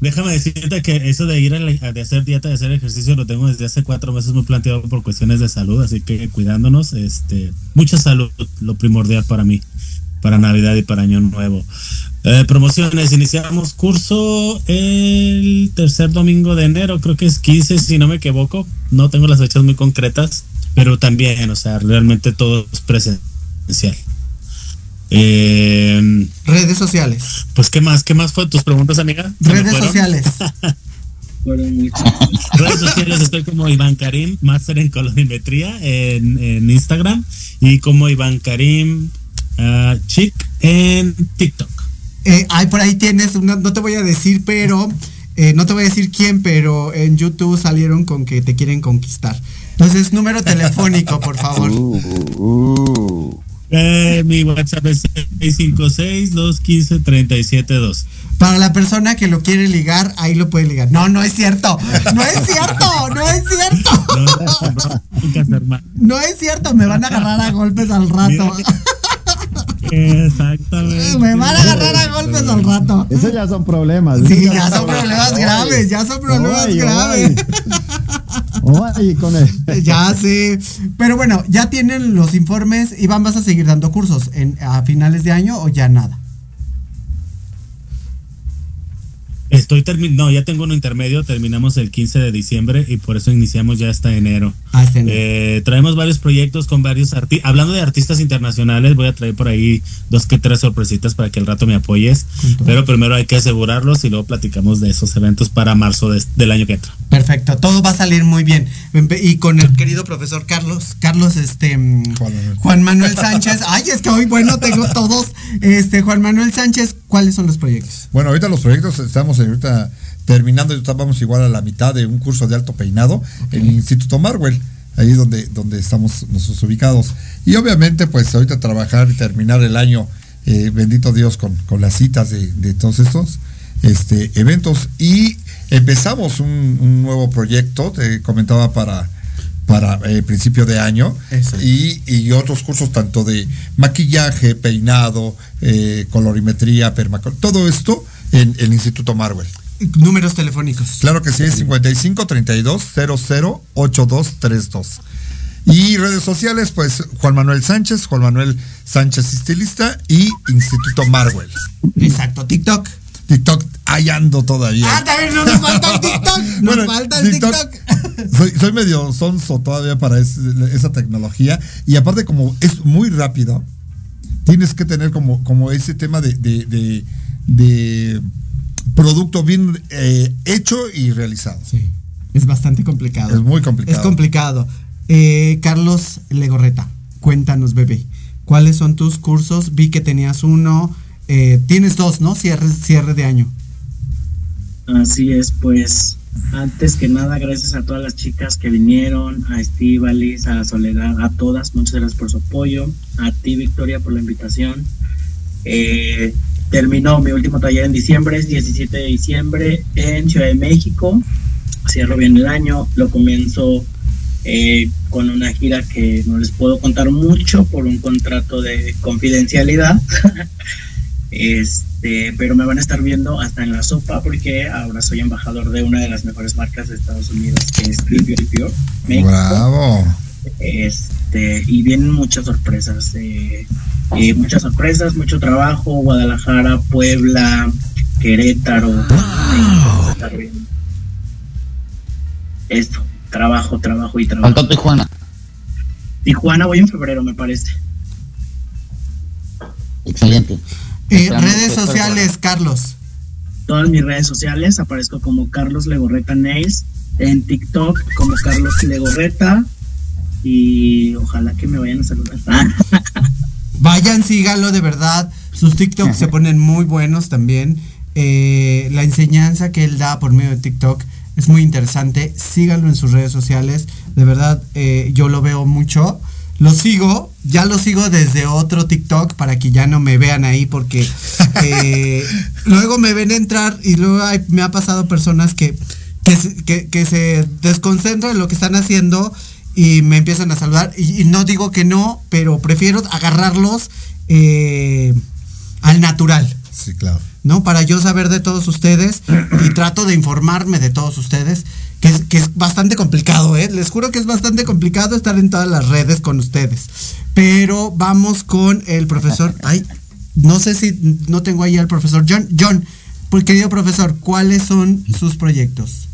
Déjame decirte que eso de ir a, de hacer dieta, de hacer ejercicio, lo tengo desde hace cuatro meses muy planteado por cuestiones de salud, así que cuidándonos, este, mucha salud, lo primordial para mí, para Navidad y para Año Nuevo. Eh, promociones, iniciamos curso el tercer domingo de enero, creo que es 15 si no me equivoco, no tengo las fechas muy concretas, pero también, o sea, realmente todo es presencial. Eh, redes sociales. Pues, ¿qué más? ¿Qué más fue tus preguntas, amiga? Redes sociales. *laughs* *laughs* redes sociales estoy como Iván Karim, máster en colorimetría en, Instagram y como Iván Karim uh, Chic en TikTok. Eh, ay, por ahí tienes, no te voy a decir, pero eh, no te voy a decir quién, pero en YouTube salieron con que te quieren conquistar. Entonces, número telefónico, por favor. Uh, uh. Eh, mi WhatsApp es 656-215-372. Para la persona que lo quiere ligar, ahí lo puede ligar. No, no es cierto. No es cierto. No es cierto. No, es cierto. Me van a agarrar a golpes al rato. Exactamente. Me van a agarrar a golpes al rato. Esos ya son problemas. Sí, ya son problemas graves. Ya son problemas graves. Con él. *laughs* Ya sé. Pero bueno, ya tienen los informes. Iván, ¿vas a seguir dando cursos en, a finales de año o ya nada? Estoy terminando, no, ya tengo un intermedio, terminamos el 15 de diciembre y por eso iniciamos ya hasta enero. Ah, eh, traemos varios proyectos con varios artistas. Hablando de artistas internacionales, voy a traer por ahí dos que tres sorpresitas para que el rato me apoyes. Pero primero hay que asegurarlos y luego platicamos de esos eventos para marzo del año que entra. Perfecto, todo va a salir muy bien. Y con el querido profesor Carlos, Carlos, este Juan Manuel, Sánchez. Ay, es que hoy, bueno, tengo todos. Este, Juan Manuel Sánchez, ¿cuáles son los proyectos? Bueno, ahorita los proyectos estamos ahorita terminando, estábamos igual a la mitad de un curso de alto peinado en el Instituto Marwell, ahí donde, donde estamos nosotros ubicados. Y obviamente, pues ahorita trabajar y terminar el año, eh, bendito Dios, con, las citas de, todos estos este, eventos. Y empezamos un, nuevo proyecto, te comentaba para para eh, principio de año y, y, otros cursos tanto de maquillaje, peinado, eh, colorimetría, permacol, todo esto en el Instituto Marvel. Números telefónicos. Claro que sí, es 55 32 00 8232. Y redes sociales, pues Juan Manuel Sánchez, Juan Manuel Sánchez Estilista y Instituto Marvel. Exacto, TikTok. TikTok, ahí ando todavía. Ah, también no nos falta el TikTok. *laughs* Nos falta el TikTok. *laughs* Soy, soy, medio sonso todavía para esa tecnología. Y aparte, como es muy rápido, tienes que tener como, como ese tema de de producto bien eh, hecho y realizado. Sí, es bastante complicado. Es muy complicado. Es complicado. Eh, Carlos Legorreta, cuéntanos, bebé. ¿Cuáles son tus cursos? Vi que tenías uno. Eh, tienes dos, ¿no? Cierre, cierre de año. Así es, pues antes que nada, gracias a todas las chicas que vinieron, a Estivalis, a Soledad, a todas, muchas gracias por su apoyo, a ti Victoria por la invitación. Eh, terminó mi último taller en diciembre, es 17 de diciembre en Ciudad de México. Cierro bien el año, lo comienzo eh, con una gira que no les puedo contar mucho por un contrato de confidencialidad. *laughs* este, pero me van a estar viendo hasta en la sopa porque ahora soy embajador de una de las mejores marcas de Estados Unidos que es Pure Pure México. Bravo. Este, y vienen muchas sorpresas, eh, eh, muchas sorpresas, mucho trabajo, Guadalajara, Puebla, Querétaro. Esto, trabajo, trabajo y trabajo. Faltó Tijuana. Tijuana voy en febrero, me parece. Excelente. Eh, redes sociales, Carlos. Todas mis redes sociales aparezco como Carlos Legorreta Nails, en TikTok como Carlos Legorreta y ojalá que me vayan a saludar. *laughs* Vayan, síganlo de verdad. Sus TikToks se ponen muy buenos también. Eh, la enseñanza que él da por medio de TikTok es muy interesante. Síganlo en sus redes sociales. De verdad, eh, yo lo veo mucho. Lo sigo, ya lo sigo desde otro TikTok para que ya no me vean ahí porque *laughs* eh, luego me ven entrar y luego hay- me ha pasado personas que, que, se- que- que se desconcentran en lo que están haciendo y me empiezan a saludar y, y no digo que no, pero prefiero agarrarlos eh, al natural. Sí, claro. ¿no? Para yo saber de todos ustedes y trato de informarme de todos ustedes, que es, que es bastante complicado, ¿eh? Les juro que es bastante complicado estar en todas las redes con ustedes. Pero vamos con el profesor. Ay, no sé si no tengo ahí al profesor John. John, pues querido profesor, ¿cuáles son sus proyectos?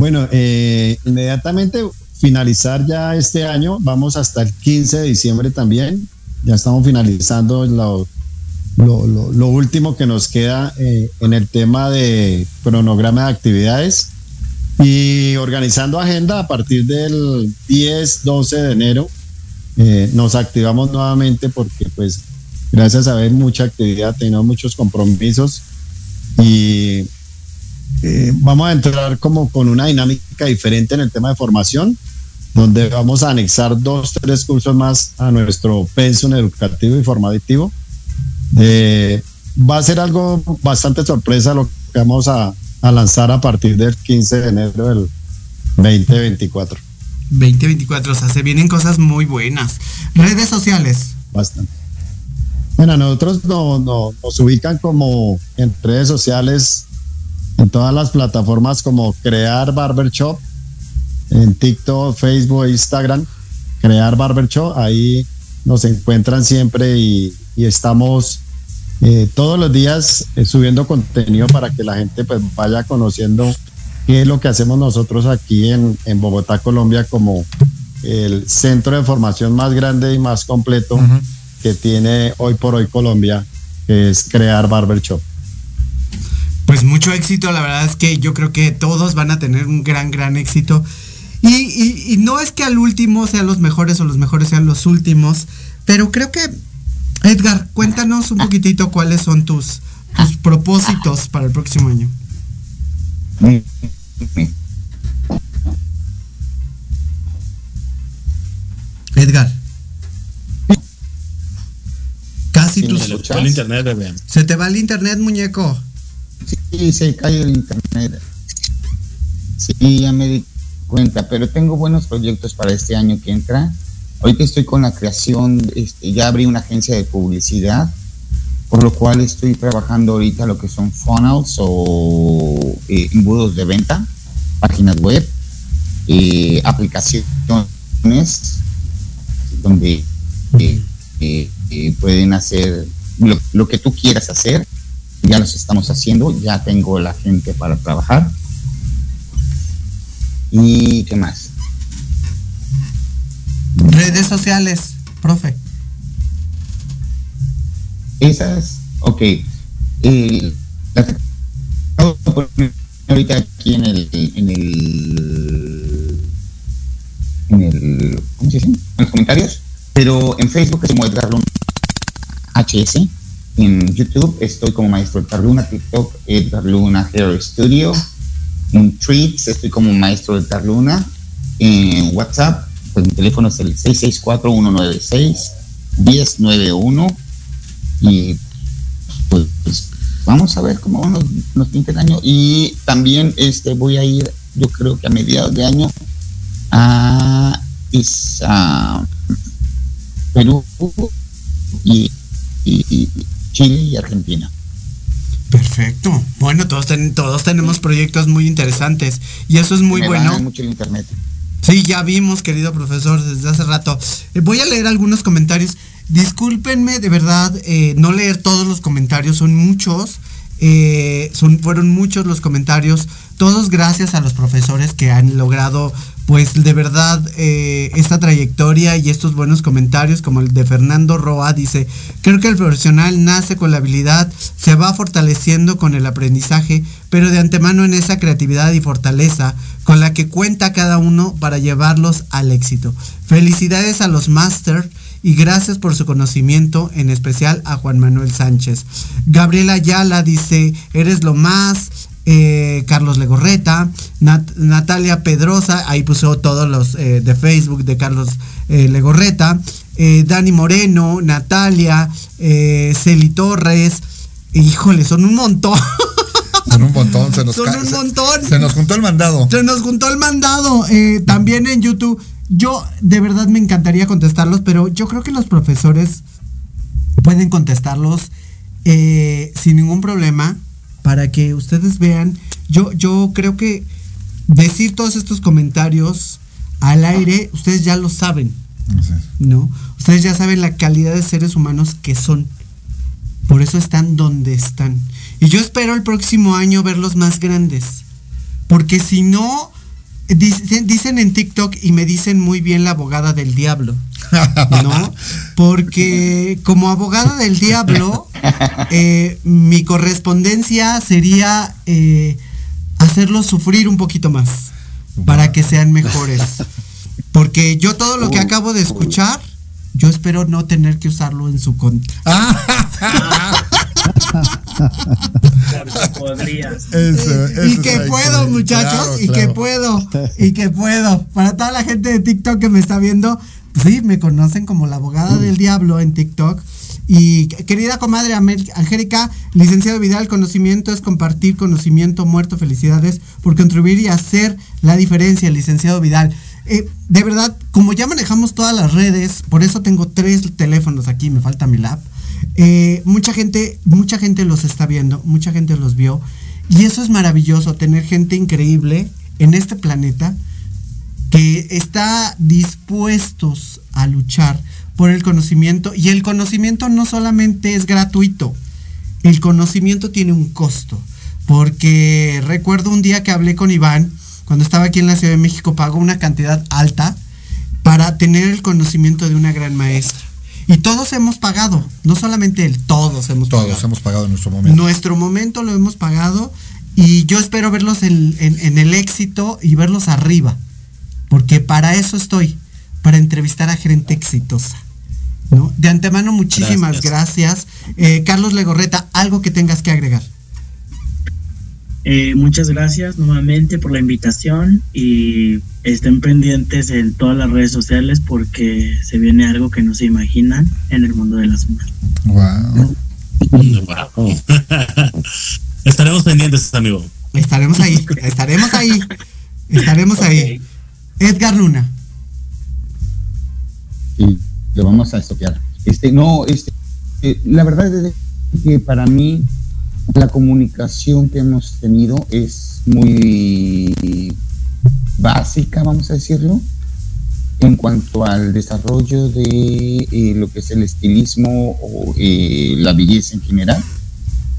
Bueno, eh, inmediatamente finalizar ya este año, vamos hasta el 15 de diciembre también, ya estamos finalizando lo, último que nos queda eh, en el tema de cronograma de actividades y organizando agenda a partir del 10, 12 de enero. eh, nos activamos nuevamente porque pues gracias a ver mucha actividad, tenemos muchos compromisos y eh, vamos a entrar como con una dinámica diferente en el tema de formación, donde vamos a anexar dos, tres cursos más a nuestro pensum educativo y formativo. Eh, va a ser algo bastante sorpresa lo que vamos a, a lanzar a partir del 15 de enero del 2024. 2024, o sea, se vienen cosas muy buenas. Redes sociales. Bastante. Bueno, nosotros no, no- nos ubican como en redes sociales, en todas las plataformas como Crear Barber Shop, en TikTok, Facebook, Instagram, Crear Barber Shop, ahí nos encuentran siempre y, y estamos eh, todos los días eh, subiendo contenido para que la gente pues vaya conociendo qué es lo que hacemos nosotros aquí en, en Bogotá, Colombia, como el centro de formación más grande y más completo que tiene hoy por hoy Colombia, que es crear Barber Shop. Pues mucho éxito, la verdad es que yo creo que todos van a tener un gran, gran éxito. Y, y- y no es que al último sean los mejores o los mejores sean los últimos, pero creo que, Edgar, cuéntanos un poquitito cuáles son tus, tus propósitos para el próximo año. Edgar. Casi Sí, tus... ¿me Se escuchas? fue el internet, bebé. Se te va el internet, muñeco. Sí, se cae el internet. Sí, ya me di cuenta, pero tengo buenos proyectos para este año que entra. Ahorita estoy con la creación, este, ya abrí una agencia de publicidad, por lo cual estoy trabajando ahorita lo que son funnels o eh, embudos de venta, páginas web, eh, aplicaciones donde eh, pueden hacer lo que tú quieras hacer ya los estamos haciendo, ya tengo la gente para trabajar. ¿Y qué más? Redes sociales, profe. Esas, ok. El, las ahorita aquí en el, en el, en el, ¿cómo se dice? En los comentarios. Pero en Facebook es como Edgar Luna HS. En YouTube estoy como Maestro Edgar Luna, TikTok Edgar Luna Hair Studio. En Tweets estoy como Maestro Edgar Luna. En WhatsApp, pues mi teléfono es el 664-196-1091. Y pues, vamos a ver cómo nos, nos pinta el año. Y también este voy a ir, yo creo que a mediados de año, a, Perú y, Chile y Argentina. Perfecto. Bueno, todos, todos tenemos proyectos muy interesantes y eso es muy bueno. mucho el internet. Sí, ya vimos, querido profesor, desde hace rato. Eh, voy a leer algunos comentarios. Discúlpenme, de verdad, eh, no leer todos los comentarios, son muchos. Eh, son, fueron muchos los comentarios, todos gracias a los profesores que han logrado pues de verdad eh, esta trayectoria y estos buenos comentarios como el de Fernando Roa dice, creo que el profesional nace con la habilidad, se va fortaleciendo con el aprendizaje, pero de antemano en esa creatividad y fortaleza con la que cuenta cada uno para llevarlos al éxito. Felicidades a los máster y gracias por su conocimiento, en especial a Juan Manuel Sánchez. Gabriela Ayala dice, eres lo más, eh, Carlos Legorreta, Natalia Pedrosa, ahí puso todos los eh, de Facebook de Carlos eh, Legorreta, Dani Moreno, Natalia, Celi Torres, híjole, son un montón. *laughs* Son un montón, se nos, son un montón. Se, nos juntó el mandado. Se nos juntó el mandado. también en YouTube, yo de verdad me encantaría contestarlos, pero yo creo que los profesores pueden contestarlos sin ningún problema para que ustedes vean. Yo, yo creo que decir todos estos comentarios al aire, ustedes ya lo saben. ¿No? Ustedes ya saben la calidad de seres humanos que son. Por eso están donde están. Y yo espero el próximo año verlos más grandes. Porque si no, dicen, dicen en TikTok y me dicen muy bien la abogada del diablo. *laughs* ¿no? Porque como abogada del diablo, eh, mi correspondencia sería eh, hacerlos sufrir un poquito más para que sean mejores. Porque yo todo lo que acabo de escuchar, yo espero no tener que usarlo en su contra. y que puedo, muchachos, y que puedo, y que puedo. Para toda la gente de TikTok que me está viendo, Sí, me conocen como la abogada del diablo en TikTok. Y querida comadre Angélica, licenciado Vidal, conocimiento es compartir conocimiento, muerto, felicidades por contribuir y hacer la diferencia, licenciado Vidal. Eh, de verdad, como ya manejamos todas las redes, por eso tengo tres teléfonos aquí, me falta mi lap. Eh, mucha gente, mucha gente los está viendo, mucha gente los vio. Y eso es maravilloso, tener gente increíble en este planeta que está dispuestos a luchar por el conocimiento y el conocimiento no solamente es gratuito, el conocimiento tiene un costo, porque recuerdo un día que hablé con Iván, cuando estaba aquí en la Ciudad de México, pagó una cantidad alta para tener el conocimiento de una gran maestra. Y todos hemos pagado, no solamente él, todos hemos pagado. Todos hemos pagado en nuestro momento. Nuestro momento lo hemos pagado y yo espero verlos en el éxito y verlos arriba porque para eso estoy, para entrevistar a gente exitosa. ¿no? De antemano, muchísimas gracias. Eh, Carlos Legorreta, algo que tengas que agregar. Eh, muchas gracias nuevamente por la invitación y estén pendientes en todas las redes sociales porque se viene algo que no se imaginan en el mundo de las humanas. Wow. Estaremos pendientes, amigo. Estaremos ahí, estaremos ahí, estaremos ahí. Edgar Luna. Sí, lo vamos a estoquear. Este, no, este, eh, la verdad es que para mí la comunicación que hemos tenido es muy básica, vamos a decirlo, en cuanto al desarrollo de eh, lo que es el estilismo o eh, la belleza en general.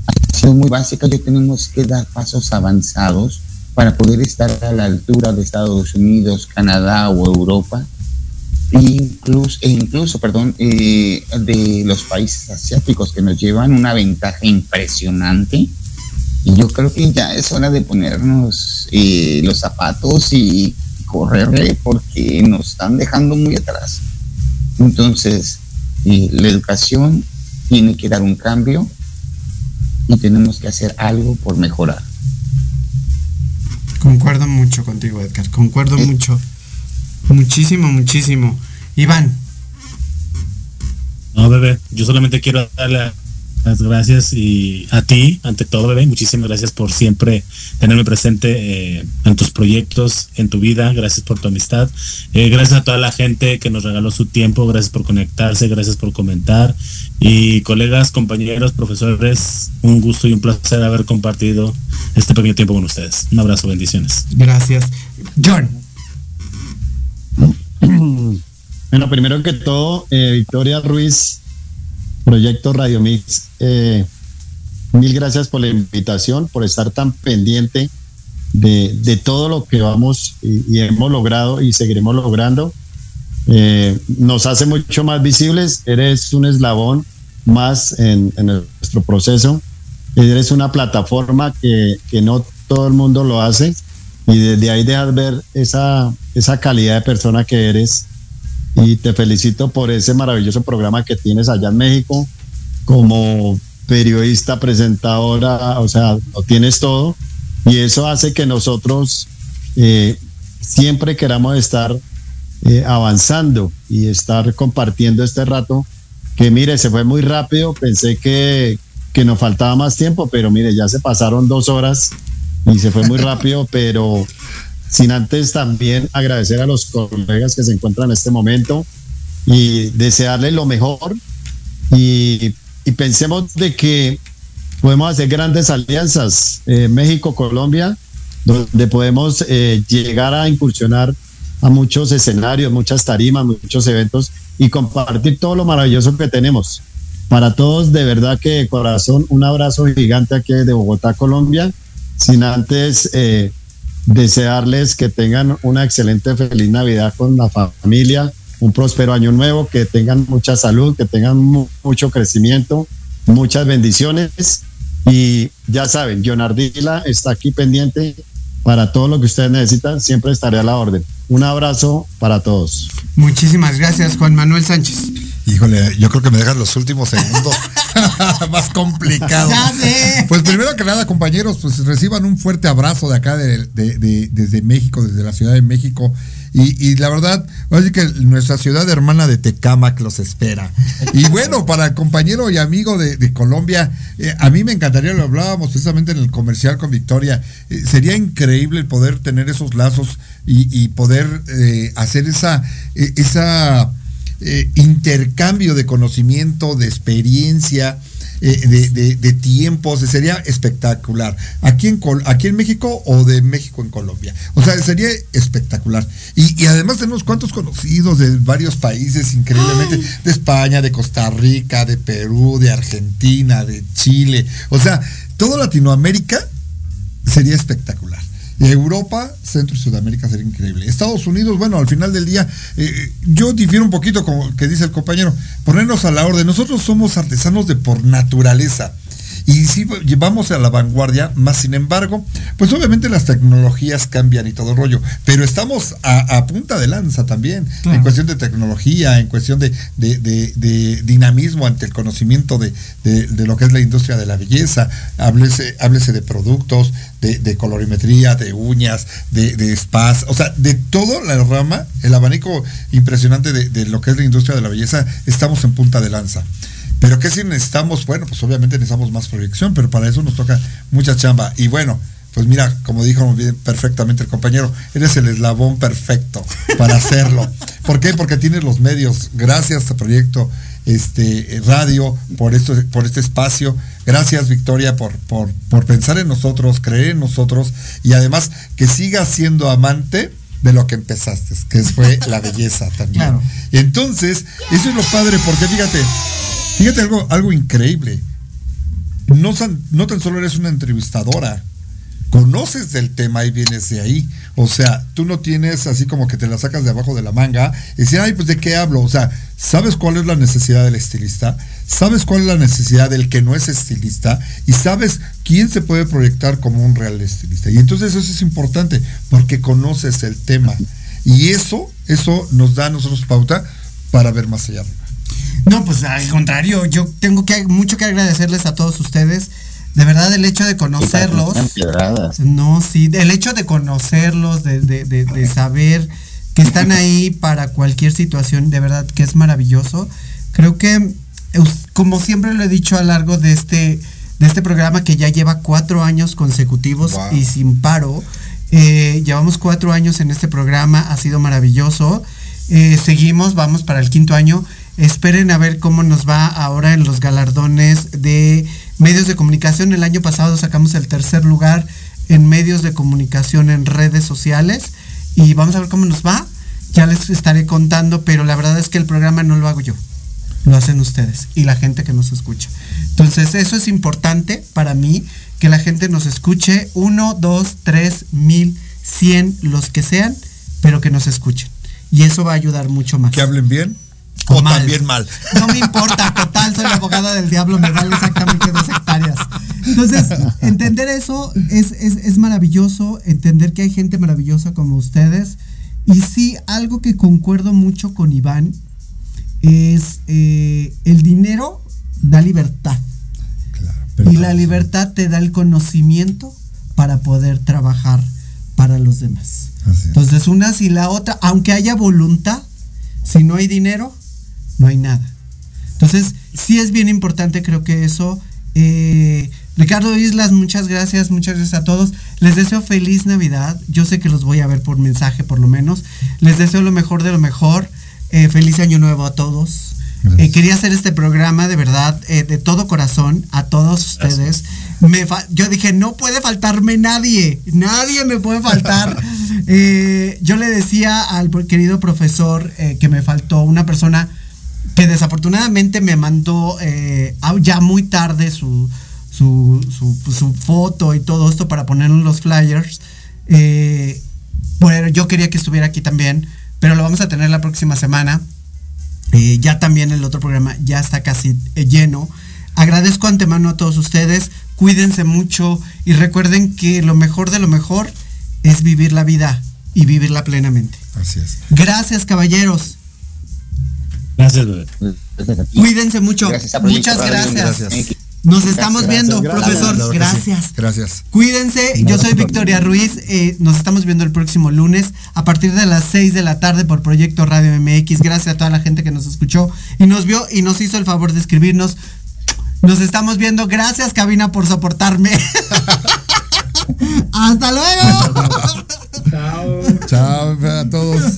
Ha sido muy básica, yo tenemos que dar pasos avanzados para poder estar a la altura de Estados Unidos, Canadá o Europa, e incluso, e perdón, eh, de los países asiáticos que nos llevan una ventaja impresionante. Y yo creo que ya es hora de ponernos eh, los zapatos y correrle porque nos están dejando muy atrás. Entonces, eh, la educación tiene que dar un cambio y tenemos que hacer algo por mejorar. Concuerdo mucho contigo, Edgar. Concuerdo mucho. Muchísimo, muchísimo. Iván. No, bebé, yo solamente quiero darle Las gracias y a ti, ante todo, bebé, muchísimas gracias por siempre tenerme presente eh, en tus proyectos, en tu vida, gracias por tu amistad, eh, gracias a toda la gente que nos regaló su tiempo, gracias por conectarse, gracias por comentar y colegas, compañeros, profesores, un gusto y un placer haber compartido este pequeño tiempo con ustedes. Un abrazo, bendiciones. Gracias. John. Bueno, primero que todo, eh, Victoria Ruiz, Proyecto Radio Mix, eh, mil gracias por la invitación, por estar tan pendiente de, todo lo que vamos y, hemos logrado y seguiremos logrando. Eh, nos hace mucho más visibles, eres un eslabón más en, nuestro proceso, eres una plataforma que, que, no todo el mundo lo hace y desde ahí dejas ver esa, esa calidad de persona que eres y te felicito por ese maravilloso programa que tienes allá en México. Como periodista, presentadora, o sea, lo tienes todo. Y eso hace que nosotros eh, siempre queramos estar eh, avanzando y estar compartiendo este rato. Que mire, se fue muy rápido, pensé que, que nos faltaba más tiempo, pero mire, ya se pasaron dos horas y se fue muy rápido, pero sin antes también agradecer a los colegas que se encuentran en este momento y desearles lo mejor y, pensemos de que podemos hacer grandes alianzas, eh, México, Colombia, donde podemos eh, llegar a incursionar a muchos escenarios, muchas tarimas, muchos eventos y compartir todo lo maravilloso que tenemos. Para todos, de verdad que de corazón, un abrazo gigante aquí de Bogotá, Colombia, sin antes eh, desearles que tengan una excelente feliz Navidad con la familia, un próspero año nuevo, que tengan mucha salud, que tengan mucho crecimiento, muchas bendiciones. Y ya saben, Jonardila está aquí pendiente para todo lo que ustedes necesitan, siempre estaré a la orden. Un abrazo para todos. Muchísimas gracias, Juan Manuel Sánchez. Híjole, yo creo que me dejan los últimos segundos *laughs* más complicados. Pues primero que nada, compañeros, pues reciban un fuerte abrazo de acá de, desde México, desde la Ciudad de México. Y, la verdad, decir que nuestra ciudad hermana de Tecama que los espera. Y bueno, para el compañero y amigo de, Colombia, eh, a mí me encantaría, lo hablábamos precisamente en el comercial con Victoria, eh, sería increíble poder tener esos lazos y, poder eh, hacer esa, esa intercambio de conocimiento, de experiencia eh, de, de, tiempos, sería espectacular. Aquí en, aquí en México o de México en Colombia. O sea, sería espectacular. Y, además tenemos cuantos conocidos de varios países, increíblemente, de España, de Costa Rica, de Perú, de Argentina, de Chile. O sea, todo Latinoamérica sería espectacular. Europa, Centro y Sudamérica sería increíble. Estados Unidos, bueno, al final del día, eh, yo difiero un poquito con que dice el compañero, ponernos a la orden. Nosotros somos artesanos de por naturaleza y sí llevamos a la vanguardia, más sin embargo, pues obviamente las tecnologías cambian y todo el rollo, pero estamos a, punta de lanza también, en cuestión de tecnología, en cuestión de, dinamismo ante el conocimiento de, lo que es la industria de la belleza, háblese, háblese de productos, de, colorimetría, de uñas, de, spas, o sea, de toda la rama, el abanico impresionante de lo que es la industria de la belleza, estamos en punta de lanza. Pero ¿qué si necesitamos? Bueno, pues obviamente necesitamos más proyección, pero para eso nos toca mucha chamba. Y bueno, pues mira, como dijo perfectamente el compañero, eres el eslabón perfecto para hacerlo. *laughs* ¿Por qué? Porque tienes los medios. Gracias a Proyecto este, Radio por, esto, por este espacio. Gracias, Victoria, por, por, por pensar en nosotros, creer en nosotros y además que sigas siendo amante de lo que empezaste, que fue la belleza también. Entonces, eso es lo padre, porque fíjate, Fíjate algo, algo increíble. No, no tan solo eres una entrevistadora, conoces del tema y vienes de ahí. O sea, tú no tienes así como que te la sacas de abajo de la manga y decir, ay, pues de qué hablo. O sea, sabes cuál es la necesidad del estilista, sabes cuál es la necesidad del que no es estilista y sabes quién se puede proyectar como un real estilista. Y entonces eso es importante porque conoces el tema. Y eso, eso nos da a nosotros pauta para ver más allá. No, pues al contrario, yo tengo que mucho que agradecerles a todos ustedes. De verdad, el hecho de conocerlos. No, sí, el hecho de conocerlos, de, de, de, saber que están *laughs* ahí para cualquier situación, de verdad que es maravilloso. Creo que como siempre lo he dicho a lo largo de este, de este programa que ya lleva cuatro años consecutivos y sin paro. Eh, llevamos cuatro años en este programa, ha sido maravilloso. Eh, seguimos, vamos para el quinto año. Esperen a ver cómo nos va ahora en los galardones de medios de comunicación. El año pasado sacamos el tercer lugar en medios de comunicación en redes sociales y vamos a ver cómo nos va. Ya les estaré contando, pero la verdad es que el programa no lo hago yo, lo hacen ustedes y la gente que nos escucha. Entonces eso es importante para mí, que la gente nos escuche, uno, dos, tres, mil, cien, los que sean, pero que nos escuchen. Y eso va a ayudar mucho más. Que hablen bien o, también mal. No me importa, total, soy la abogada del diablo, me vale exactamente dos hectáreas. Entonces, entender eso es, es, maravilloso, entender que hay gente maravillosa como ustedes. Y sí, algo que concuerdo mucho con Iván es eh, el dinero da libertad. y la libertad te da el conocimiento para poder trabajar para los demás. Entonces, una y la otra, aunque haya voluntad, si no hay dinero, no hay nada. Entonces, sí es bien importante, creo que eso. Eh, Ricardo Islas, muchas gracias, muchas gracias a todos. Les deseo feliz Navidad. Yo sé que los voy a ver por mensaje, por lo menos. Les deseo lo mejor de lo mejor. Eh, feliz año nuevo a todos. Eh, quería hacer este programa de verdad, de todo corazón, a todos ustedes. Me yo dije, no puede faltarme nadie, nadie me puede faltar. *laughs* yo le decía al querido profesor que me faltó una persona que desafortunadamente me mandó eh, ya muy tarde su, su, su, foto y todo esto para poner en los flyers. Eh, bueno, yo quería que estuviera aquí también, pero lo vamos a tener la próxima semana. Eh, ya también el otro programa ya está casi lleno. Agradezco antemano a todos ustedes, cuídense mucho y recuerden que lo mejor de lo mejor es vivir la vida y vivirla plenamente. Así es. Gracias, caballeros. Gracias, bebé. Cuídense mucho. Muchas gracias. Nos estamos viendo, profesor. Gracias. Gracias. Cuídense. Yo soy Victoria Ruiz. Eh, nos estamos viendo el próximo lunes a partir de las 6 de la tarde por Proyecto Radio MX. Gracias a toda la gente que nos escuchó y nos vio y nos hizo el favor de escribirnos. Nos estamos viendo. Gracias, cabina, por soportarme. *laughs* Hasta luego. Chao. *laughs* Chao a todos.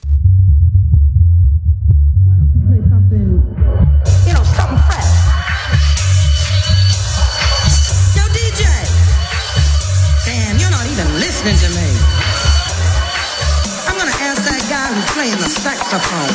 listening to me. I'm gonna ask that guy who's playing the saxophone.